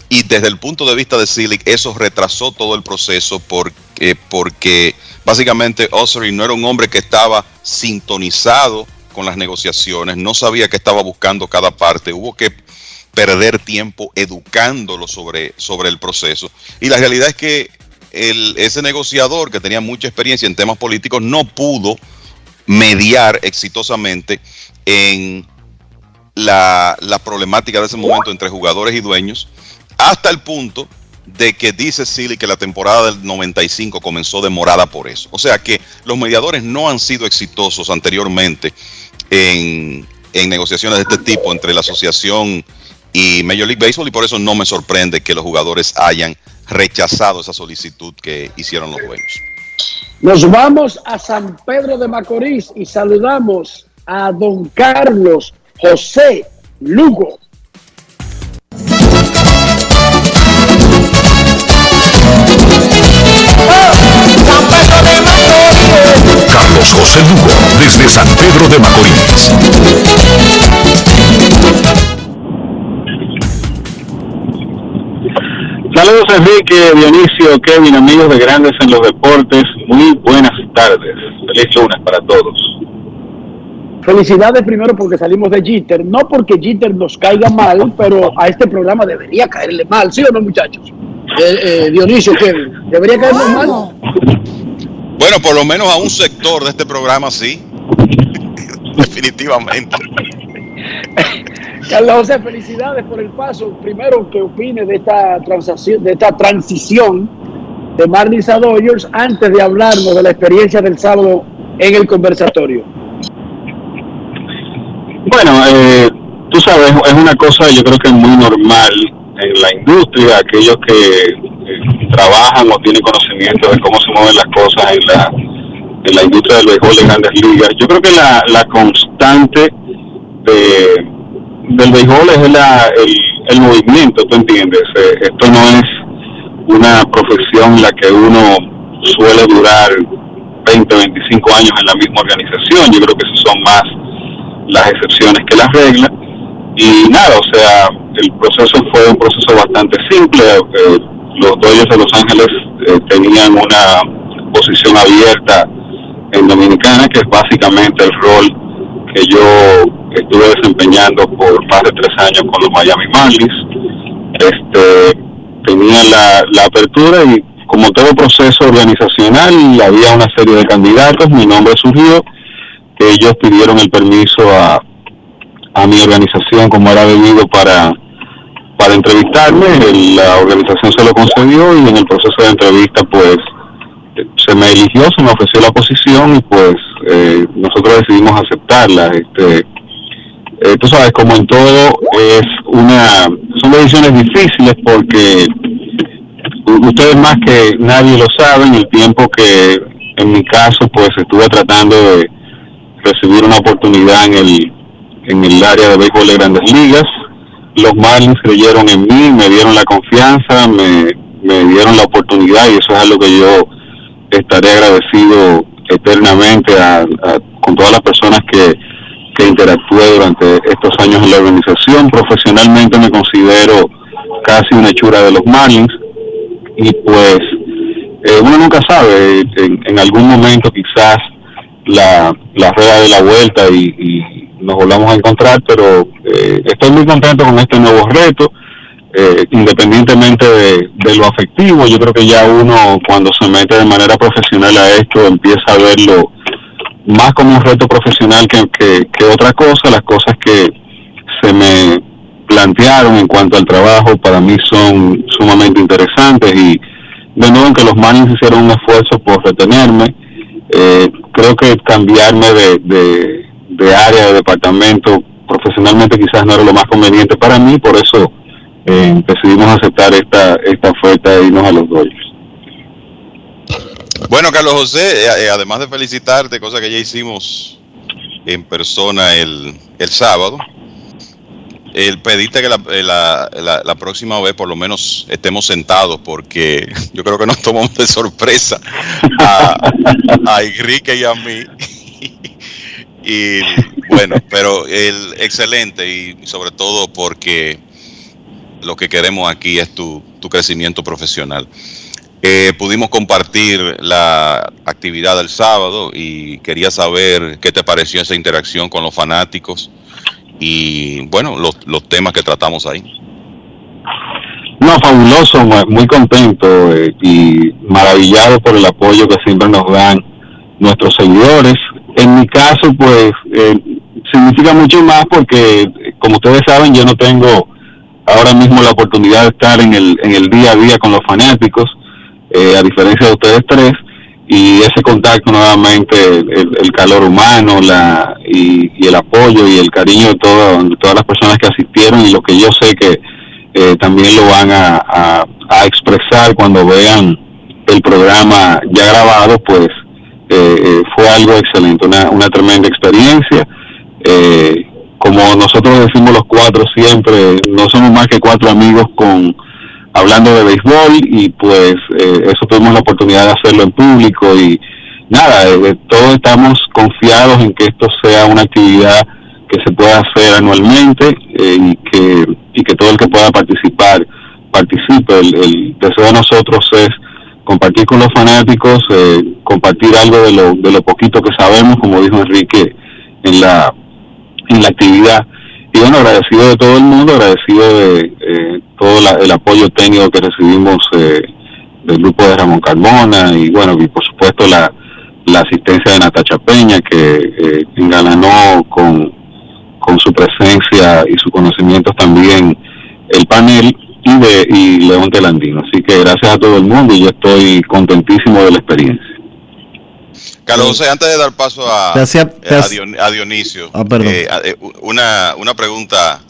Y desde el punto de vista de Silic, eso retrasó todo el proceso porque, porque básicamente Ossery no era un hombre que estaba sintonizado con las negociaciones, no sabía que estaba buscando cada parte, hubo que perder tiempo educándolo sobre, sobre el proceso. Y la realidad es que el, ese negociador que tenía mucha experiencia en temas políticos no pudo mediar exitosamente en la, la problemática de ese momento entre jugadores y dueños, hasta el punto de que dice Silly que la temporada del 95 comenzó demorada por eso. O sea que los mediadores no han sido exitosos anteriormente en, en negociaciones de este tipo entre la asociación y Major League Baseball y por eso no me sorprende que los jugadores hayan rechazado esa solicitud que hicieron los dueños. Nos vamos a San Pedro de Macorís y saludamos a don Carlos José Lugo. Carlos José Lugo, desde San Pedro de Macorís. Saludos Enrique, Dionisio, Kevin, amigos de Grandes en los Deportes. Muy buenas tardes. Feliz lunes para todos. Felicidades primero porque salimos de Jeter, no porque Jeter nos caiga mal, pero a este programa debería caerle mal, ¿sí o no, muchachos? Eh, eh, Dionisio, Kevin, debería caerle mal. Bueno, por lo menos a un sector de este programa sí. Definitivamente. Carlos José, felicidades por el paso. Primero, que opine de esta transacción, de esta transición de Marlins a Dodgers antes de hablarnos de la experiencia del sábado en el conversatorio. Bueno, eh, tú sabes, es una cosa yo creo que es muy normal en la industria, aquellos que eh, trabajan o tienen conocimiento de cómo se mueven las cosas en la, en la industria del béisbol de grandes ligas. Yo creo que la, la constante de, del béisbol es la, el, el movimiento, ¿tú entiendes? Eh, esto no es una profesión en la que uno suele durar 20, 25 años en la misma organización. Yo creo que esos son más las excepciones que las reglas. Y nada, o sea, el proceso fue un proceso bastante simple. Eh, los Dodgers de Los Ángeles eh, tenían una posición abierta en Dominicana, que es básicamente el rol que yo estuve desempeñando por más de tres años con los Miami Marlins. Este, tenía la, la apertura y como todo proceso organizacional había una serie de candidatos, mi nombre surgió, que ellos pidieron el permiso a, a mi organización como era debido para, para entrevistarme, la organización se lo concedió y en el proceso de entrevista pues se me eligió, se me ofreció la posición y pues eh, nosotros decidimos aceptarla. Este, eh, tú sabes, como en todo, es una, son decisiones difíciles porque ustedes más que nadie lo saben, el tiempo que en mi caso pues estuve tratando de recibir una oportunidad en el, en el área de béisbol de grandes ligas. Los Marlins creyeron en mí, me dieron la confianza, me, me dieron la oportunidad y eso es algo que yo estaré agradecido eternamente a, con todas las personas que, que interactué durante estos años en la organización. Profesionalmente me considero casi una hechura de los Marlins y pues eh, uno nunca sabe, en, en algún momento quizás la, la rueda de la vuelta y, y nos volvamos a encontrar, pero eh, estoy muy contento con este nuevo reto, eh, independientemente de, lo afectivo, yo creo que ya uno cuando se mete de manera profesional a esto empieza a verlo más como un reto profesional que, que, que otra cosa, las cosas que se me plantearon en cuanto al trabajo para mí son sumamente interesantes y de nuevo en que los Marlins hicieron un esfuerzo por retenerme, eh, creo que cambiarme de, de área, de departamento, profesionalmente quizás no era lo más conveniente para mí, por eso eh, decidimos aceptar esta, esta oferta e irnos a los Dodgers. Bueno, Carlos José, eh, eh, además de felicitarte, cosa que ya hicimos en persona el, el sábado, el pediste que la, la- la- la próxima vez por lo menos estemos sentados porque yo creo que nos tomamos de sorpresa a, a Enrique y a mí. Y bueno, pero el excelente y sobre todo porque lo que queremos aquí es tu, tu crecimiento profesional. Eh, pudimos compartir la actividad del sábado y quería saber qué te pareció esa interacción con los fanáticos y bueno, los, los temas que tratamos ahí. No, fabuloso, mu- muy contento eh, y maravillado por el apoyo que siempre nos dan nuestros seguidores. En mi caso, pues, eh, significa mucho más porque, como ustedes saben, yo no tengo ahora mismo la oportunidad de estar en el, en el día a día con los fanáticos, eh, a diferencia de ustedes tres, y ese contacto nuevamente, el, calor humano la, y, el apoyo y el cariño de, todo- de todas las personas que asistieron y lo que yo sé que eh, también lo van a- a expresar cuando vean el programa ya grabado, pues eh, eh, fue algo excelente, una, una tremenda experiencia. Eh, como nosotros decimos los cuatro siempre, no somos más que cuatro amigos con hablando de béisbol y pues eh, eso tuvimos la oportunidad de hacerlo en público y nada, eh, todos estamos confiados en que esto sea una actividad que se pueda hacer anualmente y que y que todo el que pueda participar participe. El, el deseo de nosotros es compartir con los fanáticos, eh, compartir algo de lo, de lo poquito que sabemos, como dijo Enrique en la, en la actividad. Y bueno, agradecido de todo el mundo, agradecido de eh, todo el apoyo técnico que recibimos eh, del grupo de Ramón Carmona y bueno, y por supuesto la, la asistencia de Natacha Peña que eh, engalanó con, con su presencia y sus conocimientos también el panel y de y León Telandino. Así que gracias a todo el mundo y yo estoy contentísimo de la experiencia. Carlos José, antes de dar paso a, Te hacía- te eh, a hac- Dion- a Dionisio, Ah, eh, eh, una, una pregunta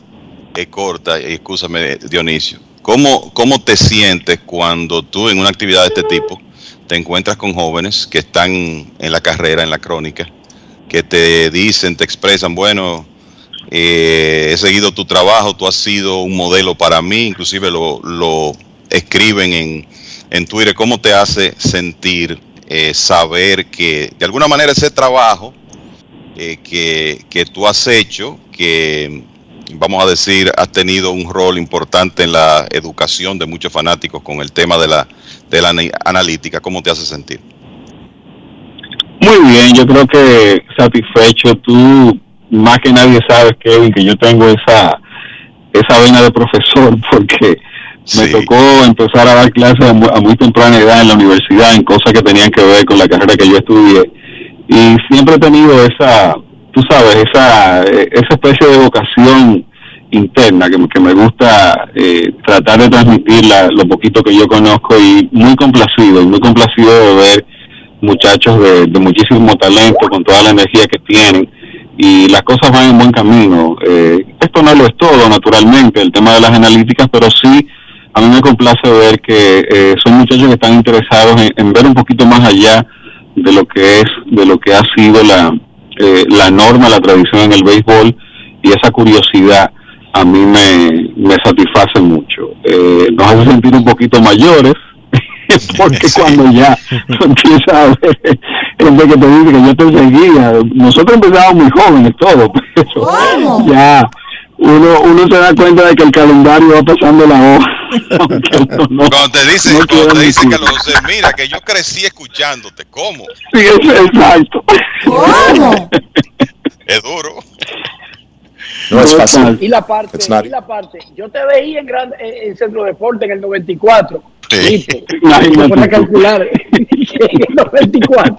eh, corta, y escúchame Dionisio. ¿Cómo, ¿Cómo te sientes cuando tú en una actividad de este tipo te encuentras con jóvenes que están en la carrera, en la crónica, que te dicen, te expresan, bueno, eh, he seguido tu trabajo, tú has sido un modelo para mí, inclusive lo, escriben en, en Twitter, ¿cómo te hace sentir eh, saber que de alguna manera ese trabajo eh, que, que tú has hecho, que vamos a decir, has tenido un rol importante en la educación de muchos fanáticos con el tema de la, de la analítica, ¿cómo te hace sentir? Muy bien, yo creo que satisfecho. Tú más que nadie sabes, Kevin, que yo tengo esa esa vena de profesor porque me tocó empezar a dar clases a mu- a muy temprana edad en la universidad en cosas que tenían que ver con la carrera que yo estudié. Y siempre he tenido esa, tú sabes, esa eh, esa especie de vocación interna que, me- que me gusta eh, tratar de transmitir la- lo poquito que yo conozco y muy complacido, y muy complacido de ver muchachos de, de muchísimo talento, con toda la energía que tienen, y las cosas van en buen camino. Eh, esto no lo es todo, naturalmente, el tema de las analíticas, pero sí a mí me complace ver que eh, son muchachos que están interesados en, ver un poquito más allá de lo que es, de lo que ha sido la, eh, la norma, la tradición en el béisbol, y esa curiosidad a mí me, me satisface mucho. Eh, nos hace sentir un poquito mayores, porque cuando ya tú empiezas a ver gente que te dice que yo te seguía, nosotros empezábamos muy jóvenes todos, pero ya uno, uno se da cuenta de que el calendario va pasando la hoja. no- Cuando te dicen, no cuando te dicen José, mira que yo crecí escuchándote, ¿cómo? Sí, es exacto. Es duro. No es fácil. Y la parte, y la parte. Yo te veía en, gran, en, en Centro Deporte en el 94. Sí. Me pone a calcular en el 94.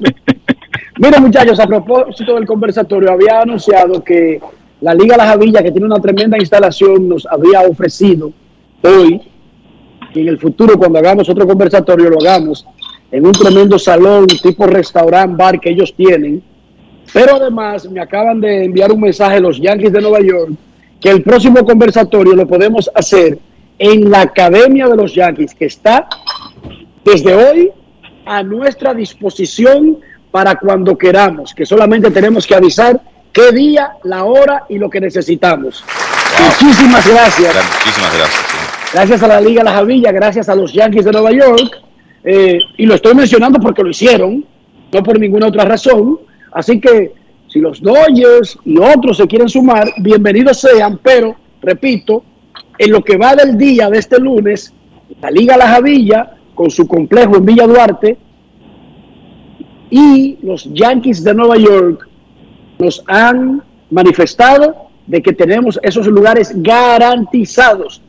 Mira, muchachos, a propósito del conversatorio, había anunciado que la Liga La Javilla, que tiene una tremenda instalación, nos había ofrecido hoy y en el futuro, cuando hagamos otro conversatorio, lo hagamos en un tremendo salón tipo restaurant, bar que ellos tienen. Pero además me acaban de enviar un mensaje los Yankees de Nueva York que el próximo conversatorio lo podemos hacer en la Academia de los Yankees, que está desde hoy a nuestra disposición para cuando queramos, que solamente tenemos que avisar qué día, la hora y lo que necesitamos. Muchísimas gracias. Muchísimas gracias. sí. Gracias a la Liga La Javilla, gracias a los Yankees de Nueva York. eh, y lo estoy mencionando porque lo hicieron, no por ninguna otra razón. Así que si los Dodgers y otros se quieren sumar, bienvenidos sean, pero, repito, en lo que va del día de este lunes, la Liga La Javilla, con su complejo en Villa Duarte, y los Yankees de Nueva York nos han manifestado de que tenemos esos lugares garantizados,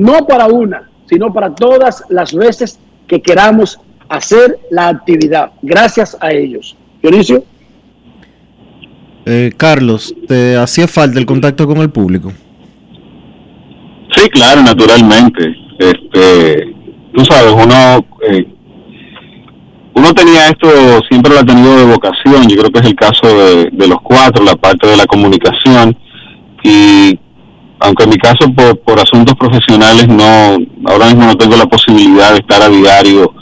no para una, sino para todas las veces que queramos hacer la actividad, gracias a ellos. Dionisio. Eh, Carlos, ¿te hacía falta el contacto con el público? Sí, claro, naturalmente. Este, tú sabes, uno eh, uno tenía esto, siempre lo ha tenido de vocación. Yo creo que es el caso de, los cuatro, la parte de la comunicación. Y aunque en mi caso por, por asuntos profesionales no, ahora mismo no tengo la posibilidad de estar a diario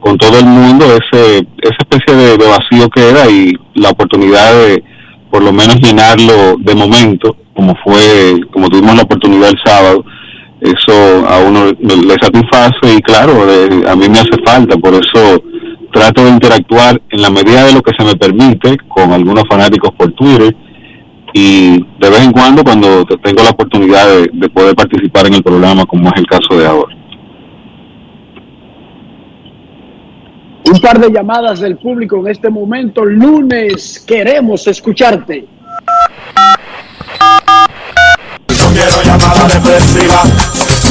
con todo el mundo, ese, esa especie de, de vacío queda y la oportunidad de por lo menos llenarlo de momento, como fue, como tuvimos la oportunidad el sábado, eso a uno le satisface y claro, eh, a mí me hace falta, por eso trato de interactuar en la medida de lo que se me permite con algunos fanáticos por Twitter y de vez en cuando cuando te- tengo la oportunidad de, de poder participar en el programa como es el caso de ahora. Un par de llamadas del público en este momento. Lunes, queremos escucharte. No quiero llamada depresiva.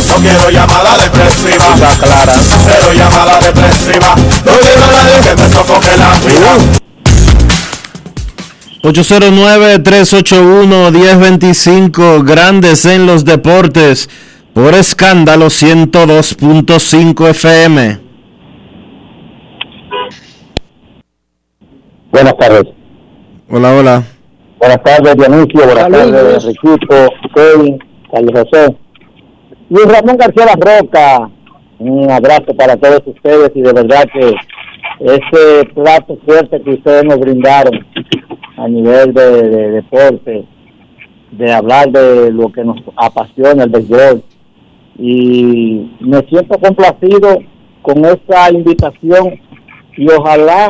No quiero llamada depresiva. clara. Cero llamada depresiva. No quiero a nadie que me sofoque la vida. 809-381-1025, grandes en los deportes, por escándalo 102.5 FM. Buenas tardes. Hola, hola. Buenas tardes, Dionisio. Buenas Saludos. tardes, Riquito, Kevin, Carlos José. Y Ramón García La Roca. Un abrazo para todos ustedes y de verdad que ese plato fuerte que ustedes nos brindaron a nivel de, de deporte, de hablar de lo que nos apasiona el béisbol. Y me siento complacido con esta invitación y ojalá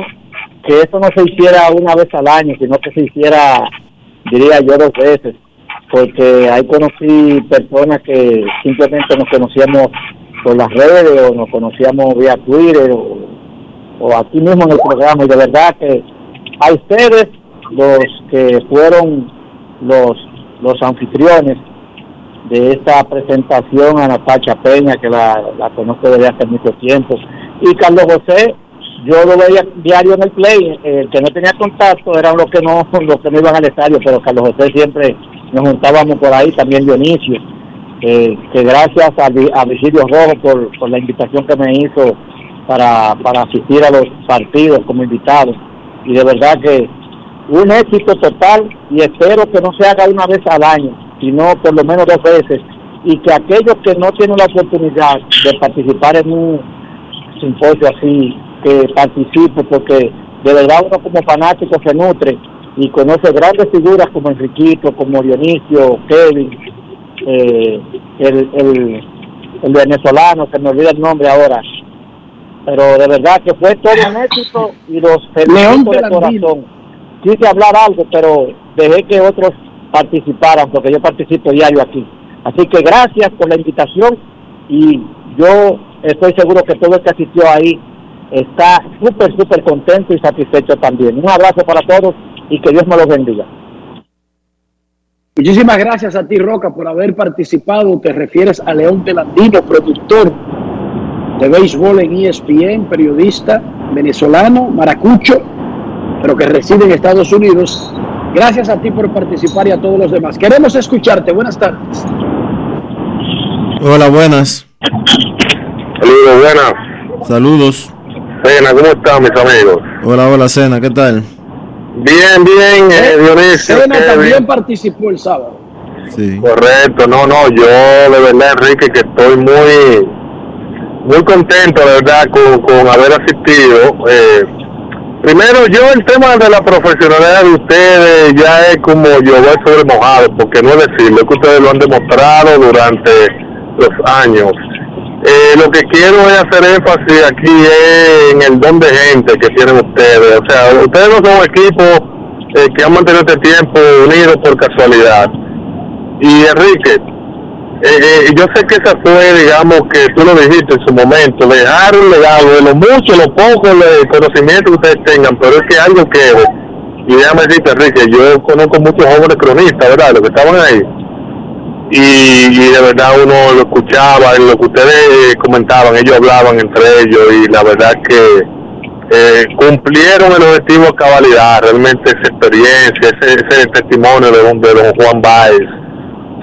que esto no se hiciera una vez al año, sino que se hiciera, diría yo, dos veces, porque ahí conocí personas que simplemente nos conocíamos por las redes o nos conocíamos vía Twitter o, aquí mismo en el programa. Y de verdad que a ustedes, los que fueron los, los anfitriones de esta presentación, a Natacha Peña, que la, la conozco desde hace mucho tiempo, y Carlos José, yo lo veía diario en el play, el que no tenía contacto eran los que no los que no iban al estadio, pero Carlos José siempre nos juntábamos por ahí, también Dionisio, eh, que gracias a, a Vigilio Rojo por, por la invitación que me hizo para, para asistir a los partidos como invitado, y de verdad que un éxito total y espero que no se haga una vez al año, sino por lo menos dos veces, y que aquellos que no tienen la oportunidad de participar en un simposio así, que participe, porque de verdad uno como fanático se nutre y conoce grandes figuras como Enriquito, como Dionisio, Kevin, eh, el, el, el venezolano, se me olvida el nombre ahora, pero de verdad que fue todo un éxito y los felicito de corazón. Quise hablar algo, pero dejé que otros participaran, porque yo participo diario aquí. Así que gracias por la invitación y yo estoy seguro que todo el que asistió ahí está súper, súper contento y satisfecho también. Un abrazo para todos y que Dios me los bendiga. Muchísimas gracias a ti, Roca, por haber participado. Te refieres a León Telandino, productor de béisbol en ESPN, periodista venezolano, maracucho, pero que reside en Estados Unidos. Gracias a ti por participar y a todos los demás. Queremos escucharte. Buenas tardes. Hola, buenas. Saludos, buenas. Saludos. Cena, ¿cómo están mis amigos? Hola, hola, Cena, ¿qué tal? Bien, bien, eh, Dionisio. Cena Kevin. también participó el sábado. Sí. Correcto, no, no, yo de verdad, Enrique, que estoy muy, muy contento, de verdad, con, con haber asistido. Eh, primero, yo el tema de la profesionalidad de ustedes ya es como llover sobre mojado, porque no es decirlo, es que ustedes lo han demostrado durante los años. Eh, lo que quiero es hacer énfasis aquí en el don de gente que tienen ustedes. O sea, ustedes no son un equipo eh, que han mantenido este tiempo unidos por casualidad. Y Enrique, eh, eh, yo sé que esa fue, digamos, que tú lo dijiste en su momento, dejar un legado de lo mucho, lo poco de conocimiento que ustedes tengan, pero es que algo quede. Y déjame decirte, Enrique, yo conozco muchos jóvenes cronistas, ¿verdad? Los que estaban ahí. Y, y de verdad uno lo escuchaba, y lo que ustedes comentaban, ellos hablaban entre ellos, y la verdad que eh, cumplieron el objetivo a cabalidad, realmente esa experiencia, ese, ese testimonio de don, Juan Baez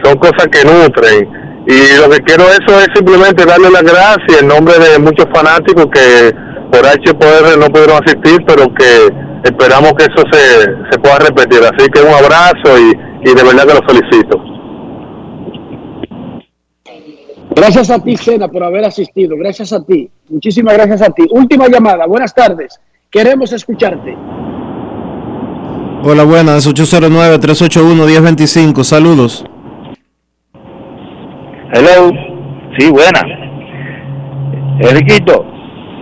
son cosas que nutren. Y lo que quiero eso es simplemente darle las gracias en nombre de muchos fanáticos que por HPR no pudieron asistir, pero que esperamos que eso se, se pueda repetir. Así que un abrazo y, y de verdad que los felicito. Gracias a ti, Cena, por haber asistido. Gracias a ti. Muchísimas gracias a ti. Última llamada. Buenas tardes. Queremos escucharte. Hola, buenas. 809-381-1025. Saludos. Hello. Sí, buena. Enriquito,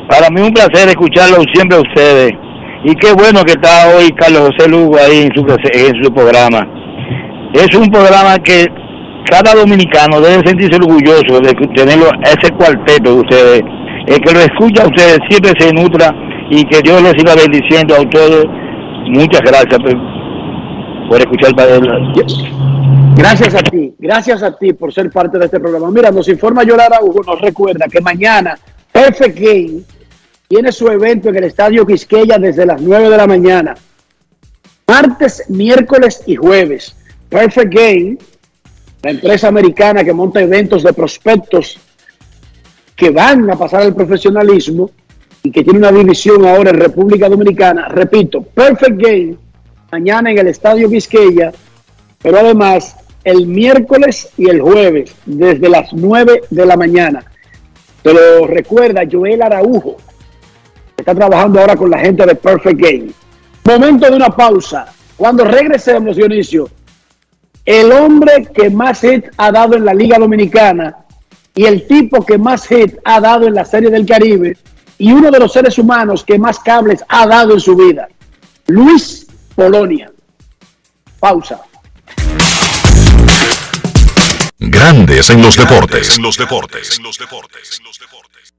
para mí un placer escucharlo siempre a ustedes. Y qué bueno que está hoy Carlos José Lugo ahí en su, en su programa. Es un programa que cada dominicano debe sentirse orgulloso de tenerlo ese cuarteto de ustedes. El que lo escucha a ustedes siempre se nutra y que Dios les siga bendiciendo a todos. Muchas gracias por, por escuchar Gracias a ti, gracias a ti por ser parte de este programa. Mira, nos informa Yolara Hugo, nos recuerda que mañana Perfect Game tiene su evento en el Estadio Quisqueya desde las 9 de la mañana. Martes, miércoles y jueves. Perfect Game, la empresa americana que monta eventos de prospectos que van a pasar al profesionalismo y que tiene una división ahora en República Dominicana. Repito, Perfect Game, mañana en el Estadio Quisqueya, pero además el miércoles y el jueves desde las 9 de la mañana. Te lo recuerda Joel Araujo, que está trabajando ahora con la gente de Perfect Game. Momento de una pausa. Cuando regresemos, Dionisio, el hombre que más hit ha dado en la Liga Dominicana y el tipo que más hit ha dado en la Serie del Caribe y uno de los seres humanos que más cables ha dado en su vida, Luis Polonia. Pausa. Grandes en los deportes.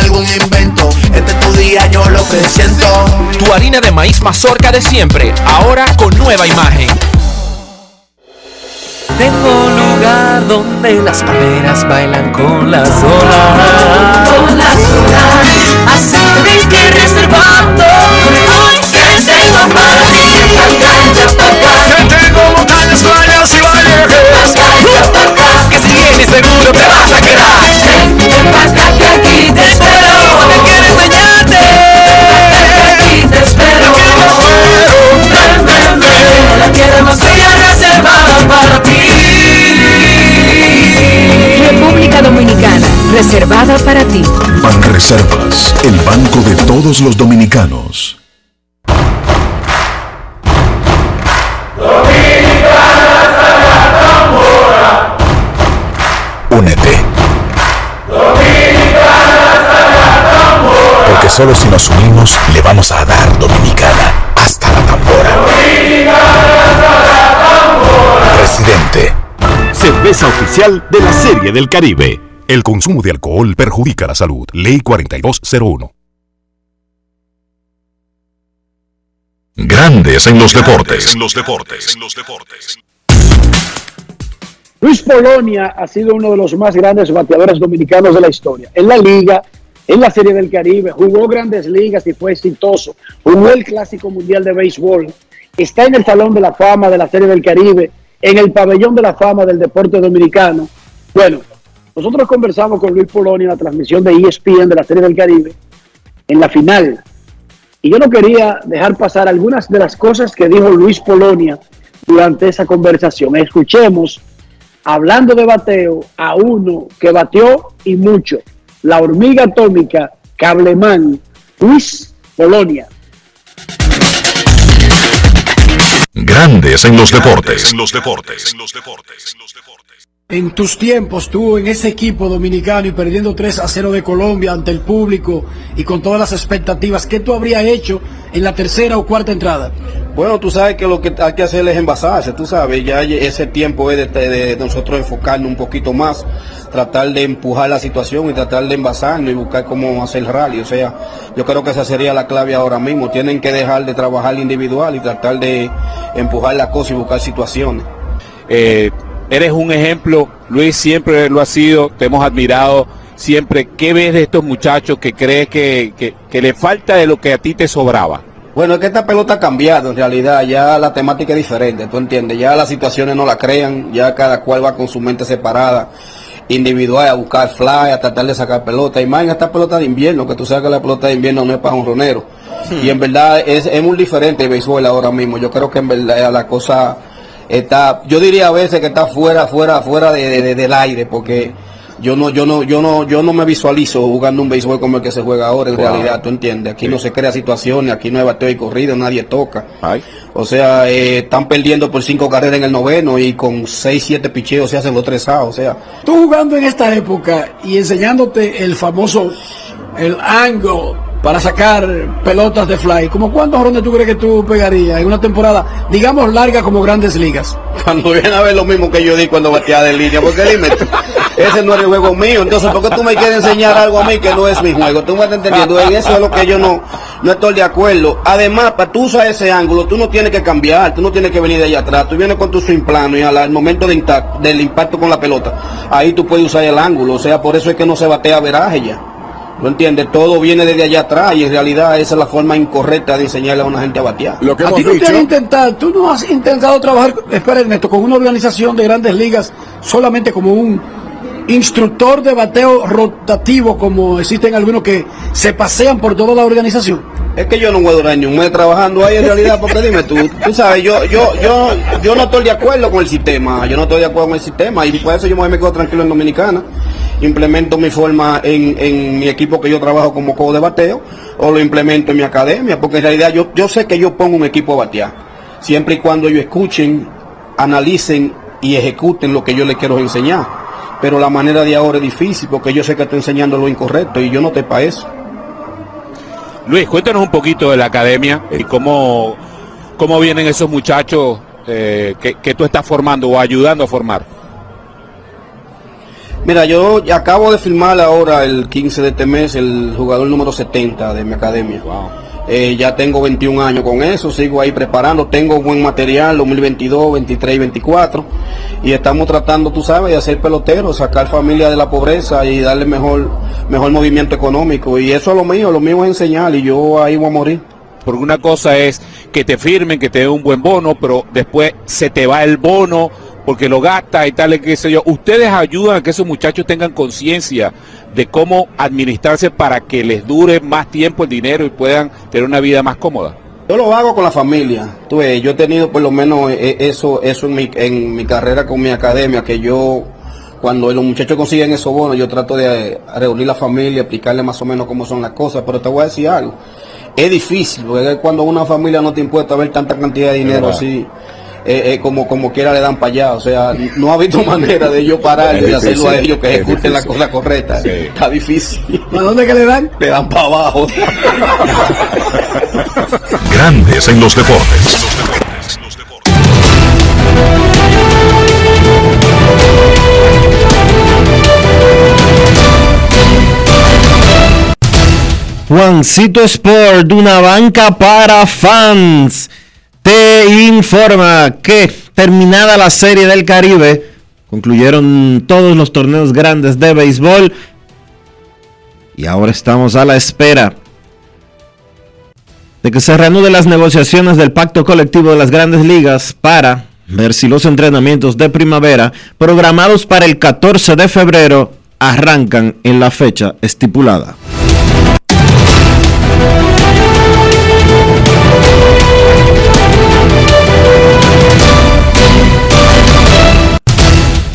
algún invento. Este es tu día, yo lo que siento. Tu harina de maíz mazorca de siempre, ahora con nueva imagen. Tengo un lugar donde las palmeras bailan con las olas. Con las olas. Así tenéis que reservando. Hoy que tengo más. Acá, pa' acá. Que tengo montañas, playas y acá. Que si vienes seguro te vas a quedar. Ven pa' acá Dominicana, reservada para ti. Banreservas, el banco de todos los dominicanos. Únete. Porque solo si nos unimos le vamos a dar dominicana Cerveza oficial de la Serie del Caribe. El consumo de alcohol perjudica la salud. Ley 4201. Grandes en los deportes. Luis Polonia ha sido uno de los más grandes bateadores dominicanos de la historia. En la liga, en la Serie del Caribe, jugó grandes ligas y fue exitoso. Jugó el Clásico Mundial de Béisbol. Está en el Salón de la Fama de la Serie del Caribe, en el Pabellón de la Fama del Deporte Dominicano. Bueno, nosotros conversamos con Luis Polonia en la transmisión de ESPN de la Serie del Caribe, en la final. Y yo no quería dejar pasar algunas de las cosas que dijo Luis Polonia durante esa conversación. Escuchemos hablando de bateo, a uno que bateó y mucho, la hormiga atómica Cableman, Luis Polonia. Grandes en los deportes. En tus tiempos, tú en ese equipo dominicano y perdiendo 3 a 0 de Colombia ante el público y con todas las expectativas, ¿qué tú habrías hecho en la tercera o cuarta entrada? Bueno, tú sabes que lo que hay que hacer es envasarse, tú sabes, ya ese tiempo es de, de nosotros enfocarnos un poquito más, tratar de empujar la situación y tratar de envasarnos y buscar cómo hacer el rally. O sea, yo creo que esa sería la clave ahora mismo. Tienen que dejar de trabajar individual y tratar de empujar la cosa y buscar situaciones. Eh, eres un ejemplo, Luis siempre lo ha sido, te hemos admirado siempre. ¿Qué ves de estos muchachos que crees que, que, que le falta de lo que a ti te sobraba? Bueno, es que esta pelota ha cambiado en realidad, ya la temática es diferente, tú entiendes, ya las situaciones no la crean, ya cada cual va con su mente separada individual, a buscar fly, a tratar de sacar pelota. Y más en esta pelota de invierno, que tú sabes que la pelota de invierno no es para un ronero. Y en verdad es, es muy diferente el béisbol ahora mismo. Yo creo que en verdad la cosa está, yo diría a veces que está fuera, fuera, fuera de, de- de- del aire, porque yo no, yo no, yo no, yo no me visualizo jugando un béisbol como el que se juega ahora en Wow. realidad, tú entiendes. Aquí no se crea situaciones, aquí no hay bateo y corrido, nadie toca. O sea, eh, están perdiendo por cinco carreras en el noveno y con seis, siete picheos se hacen los tres outs, o sea. Tú jugando en esta época y enseñándote el famoso, el angle para sacar pelotas de fly, ¿como cuántos rondes tú crees que tú pegarías en una temporada, digamos, larga como grandes ligas? Cuando viene a ver lo mismo que yo di cuando bateaba de línea, porque dime, tú, ese no es el juego mío, entonces ¿por qué tú me quieres enseñar algo a mí que no es mi juego? Tú me estás entendiendo, en eso es lo que yo no, no estoy de acuerdo. Además, para tú usar ese ángulo, tú no tienes que cambiar, tú no tienes que venir de allá atrás, tú vienes con tu swing plano y al, al momento de del impacto con la pelota, ahí tú puedes usar el ángulo, o sea, por eso es que no se batea veraje ya. ¿No entiendes? Todo viene desde allá atrás y en realidad esa es la forma incorrecta de enseñarle a una gente a batear. a ti no te han intentado, tú no has intentado trabajar, espera Ernesto, con una organización de grandes ligas solamente como un instructor de bateo rotativo como existen algunos que se pasean por toda la organización. Es que yo no voy a durar ni un mes trabajando ahí en realidad, porque dime tú, tú sabes, yo, yo, yo, yo no estoy de acuerdo con el sistema, yo no estoy de acuerdo con el sistema y por eso yo me quedo tranquilo en Dominicana, implemento mi forma en, en mi equipo que yo trabajo como codo de bateo o lo implemento en mi academia, porque en realidad yo, yo sé que yo pongo un equipo a batear, siempre y cuando ellos escuchen, analicen y ejecuten lo que yo les quiero enseñar. Pero la manera de ahora es difícil porque yo sé que estoy enseñando lo incorrecto y yo no estoy para eso. Luis, cuéntanos un poquito de la academia y cómo, cómo vienen esos muchachos eh, que, que tú estás formando o ayudando a formar. Mira, yo acabo de firmar ahora el 15 de este mes el jugador número 70 de mi academia. Eh, ya tengo 21 años con eso, sigo ahí preparando, tengo buen material 2022, 23 y 24 y estamos tratando, tú sabes, de hacer peloteros, sacar familia de la pobreza y darle mejor mejor movimiento económico y eso es lo mío, lo mío es enseñar y yo ahí voy a morir. Porque una cosa es que te firmen, que te den un buen bono, pero después se te va el bono porque lo gastas y tal, y qué sé yo. Ustedes ayudan a que esos muchachos tengan conciencia de cómo administrarse para que les dure más tiempo el dinero y puedan tener una vida más cómoda. Yo lo hago con la familia. Tú ves, yo he tenido por lo menos eh, eso, eso en mi, en mi carrera con mi academia, que yo, cuando los muchachos consiguen esos bonos, yo trato de eh, reunir la familia, explicarle más o menos cómo son las cosas, pero te voy a decir algo. Es difícil, porque cuando una familia no te impuesta a ver tanta cantidad de dinero así, eh, eh, como, como quiera le dan para allá. O sea, no ha habido manera de yo parar y hacerlo a ellos que es ejecuten la cosa correcta. Está difícil. ¿A dónde que le dan? Le dan para abajo. Grandes en los deportes. Juancito Sport, una banca para fans, te informa que terminada la Serie del Caribe, concluyeron todos los torneos grandes de béisbol y ahora estamos a la espera de que se reanuden las negociaciones del pacto colectivo de las grandes ligas para ver si los entrenamientos de primavera programados para el 14 de febrero arrancan en la fecha estipulada.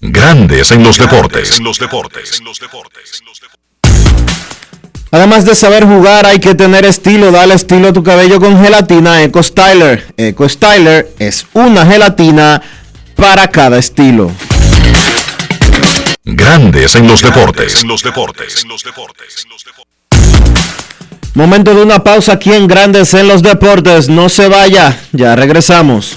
Grandes en los deportes. los deportes. Además de saber jugar, hay que tener estilo. Dale estilo a tu cabello con gelatina Eco Styler. Eco Styler es una gelatina para cada estilo. Grandes en los deportes. los deportes. Momento de una pausa aquí en Grandes en los Deportes. No se vaya, ya regresamos.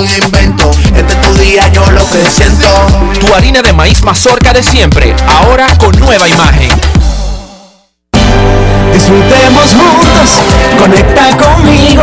algún invento. Este es tu día, yo lo que siento. Tu harina de maíz mazorca de siempre, ahora con nueva imagen. Disfrutemos juntos, conecta conmigo.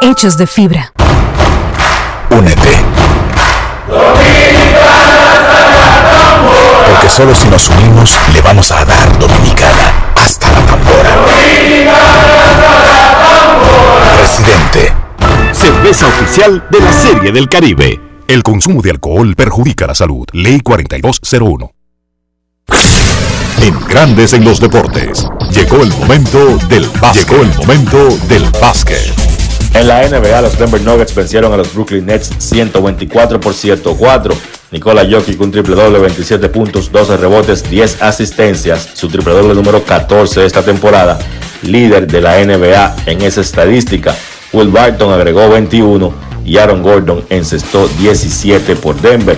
hechos de fibra. Únete. Porque solo si nos unimos le vamos a dar Dominicana hasta la tambora. Presidente. Cerveza oficial de la Serie del Caribe. El consumo de alcohol perjudica la salud. Ley 4201. En Grandes en los Deportes. Llegó el momento del básquet. Llegó el momento del básquet. En la NBA, los Denver Nuggets vencieron a los Brooklyn Nets 124 por 104. Nikola Jokic un triple doble, 27 puntos, 12 rebotes, 10 asistencias, su triple doble número 14 de esta temporada, líder de la NBA en esa estadística. Will Barton agregó 21 y Aaron Gordon encestó 17 por Denver.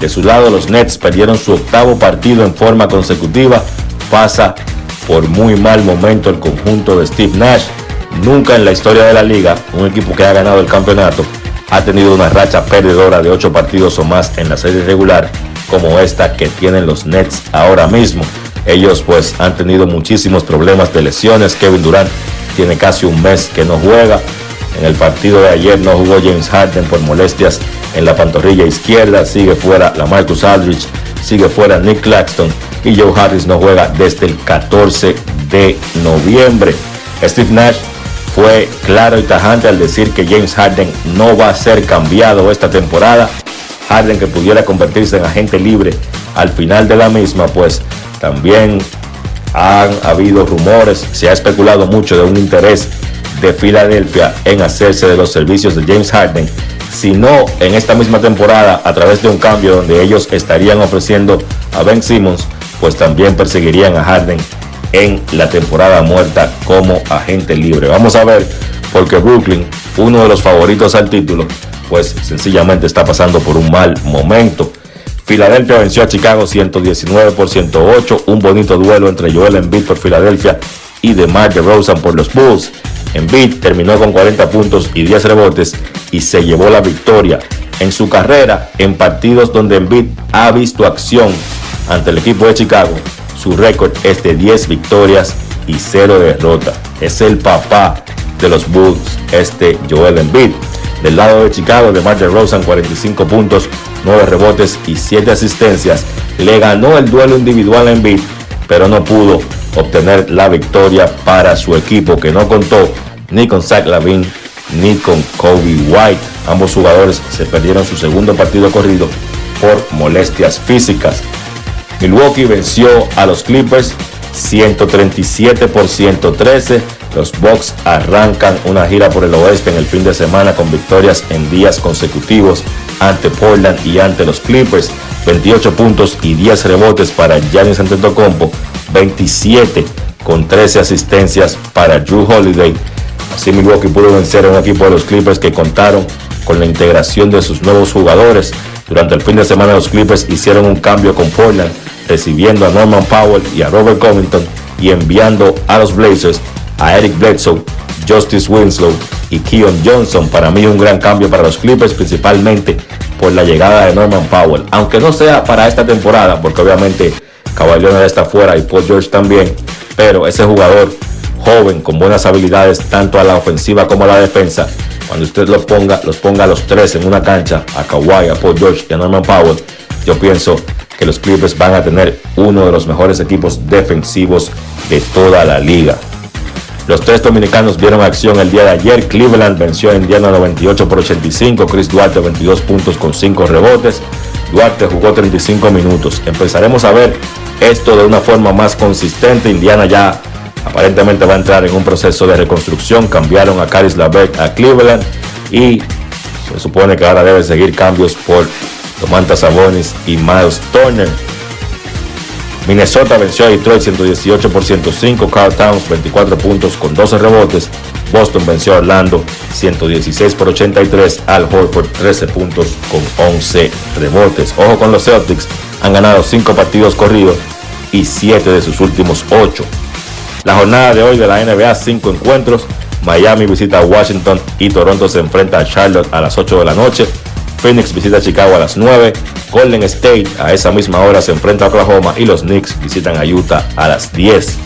De su lado, los Nets perdieron su octavo partido en forma consecutiva. Pasa por muy mal momento el conjunto de Steve Nash. Nunca en la historia de la liga, un equipo que ha ganado el campeonato ha tenido una racha perdedora de 8 partidos o más en la serie regular, como esta que tienen los Nets ahora mismo. Ellos pues han tenido muchísimos problemas de lesiones. Kevin Durant tiene casi un mes que no juega. En el partido de ayer no jugó James Harden por molestias en la pantorrilla izquierda. Sigue fuera la Marcus Aldridge. Sigue fuera Nick Claxton. Y Joe Harris no juega desde el 14 de noviembre. Steve Nash fue claro y tajante al decir que James Harden no va a ser cambiado esta temporada. Harden que pudiera convertirse en agente libre al final de la misma, pues también han habido rumores, se ha especulado mucho de un interés de Filadelfia en hacerse de los servicios de James Harden, si no en esta misma temporada a través de un cambio donde ellos estarían ofreciendo a Ben Simmons, pues también perseguirían a Harden en la temporada muerta como agente libre. Vamos a ver, porque Brooklyn, uno de los favoritos al título, pues sencillamente está pasando por un mal momento. Filadelfia venció a Chicago 119 por 108, un bonito duelo entre Joel Embiid por Filadelfia y DeMar DeRozan por los Bulls. Embiid terminó con 40 puntos y 10 rebotes y se llevó la victoria en su carrera en partidos donde Embiid ha visto acción ante el equipo de Chicago. Su récord es de 10 victorias y 0 derrotas. Es el papá de los Bulls, este Joel Embiid. Del lado de Chicago, DeMar DeRozan 45 puntos, 9 rebotes y 7 asistencias. Le ganó el duelo individual a Embiid, pero no pudo obtener la victoria para su equipo que no contó ni con Zach Lavin ni con Kobe White. Ambos jugadores se perdieron su segundo partido corrido por molestias físicas. Milwaukee venció a los Clippers 137 por 113. Los Bucks arrancan una gira por el oeste en el fin de semana con victorias en días consecutivos ante Portland y ante los Clippers. 28 puntos y 10 rebotes para Giannis Antetokounmpo, 27 con 13 asistencias para Drew Holiday. Así Milwaukee pudo vencer a un equipo de los Clippers que contaron con la integración de sus nuevos jugadores. Durante el fin de semana los Clippers hicieron un cambio con Portland, recibiendo a Norman Powell y a Robert Covington y enviando a los Blazers a Eric Bledsoe, Justice Winslow y Keon Johnson. Para mí un gran cambio para los Clippers, principalmente por la llegada de Norman Powell. Aunque no sea para esta temporada, porque obviamente Kawhi está fuera y Paul George también. Pero ese jugador joven con buenas habilidades tanto a la ofensiva como a la defensa, cuando usted los ponga, los ponga a los tres en una cancha, a Kawhi, a Paul George y a Norman Powell, yo pienso que los Clippers van a tener uno de los mejores equipos defensivos de toda la liga. Los tres dominicanos vieron acción el día de ayer. Cleveland venció a Indiana 98 por 85. Chris Duarte 22 puntos con 5 rebotes. Duarte jugó 35 minutos. Empezaremos a ver esto de una forma más consistente. Indiana ya aparentemente va a entrar en un proceso de reconstrucción. Cambiaron a Caris LaVert a Cleveland y se supone que ahora debe seguir cambios por Domantas Sabonis y Miles Turner. Minnesota venció a Detroit 118 por 105. Carl Towns 24 puntos con 12 rebotes. Boston venció a Orlando 116 por 83. Al Horford 13 puntos con 11 rebotes. Ojo con los Celtics. Han ganado 5 partidos corridos y 7 de sus últimos 8. La jornada de hoy de la NBA, 5 encuentros. Miami visita a Washington y Toronto se enfrenta a Charlotte a las 8 de la noche. Phoenix visita a Chicago a las 9. Golden State a esa misma hora se enfrenta a Oklahoma y los Knicks visitan a Utah a las 10.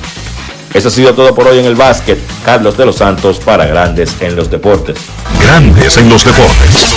Eso ha sido todo por hoy en el básquet. Carlos de los Santos para Grandes en los Deportes. Grandes en los deportes.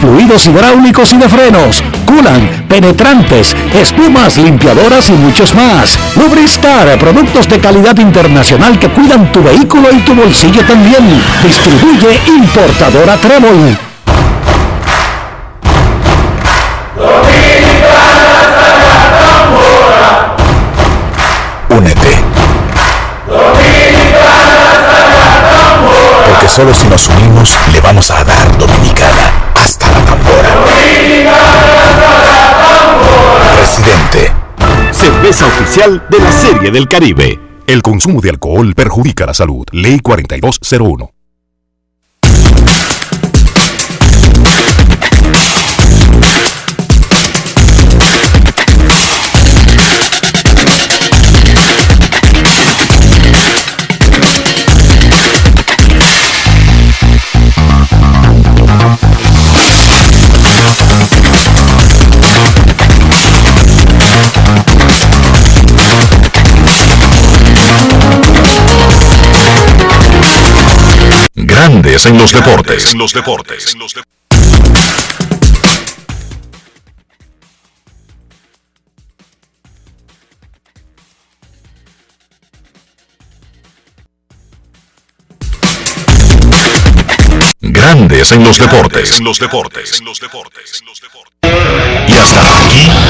fluidos hidráulicos y de frenos, culan, penetrantes, espumas, limpiadoras y muchos más. Lubristar, productos de calidad internacional que cuidan tu vehículo y tu bolsillo también. Distribuye importadora Trébol. Únete. Porque solo si nos unimos le vamos a dar Dominicana tambora. Presidente. Cerveza oficial de la Serie del Caribe. El consumo de alcohol perjudica la salud. Ley 4201. Grandes en los deportes. En los deportes. Grandes en los deportes. En los deportes. Y hasta aquí,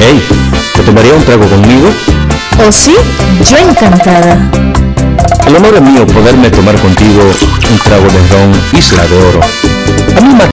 Hey, ¿te tomaría un trago conmigo? ¿Oh sí? Yo encantada. El honor es mío poderme tomar contigo un trago de ron Isla de Oro. A mí me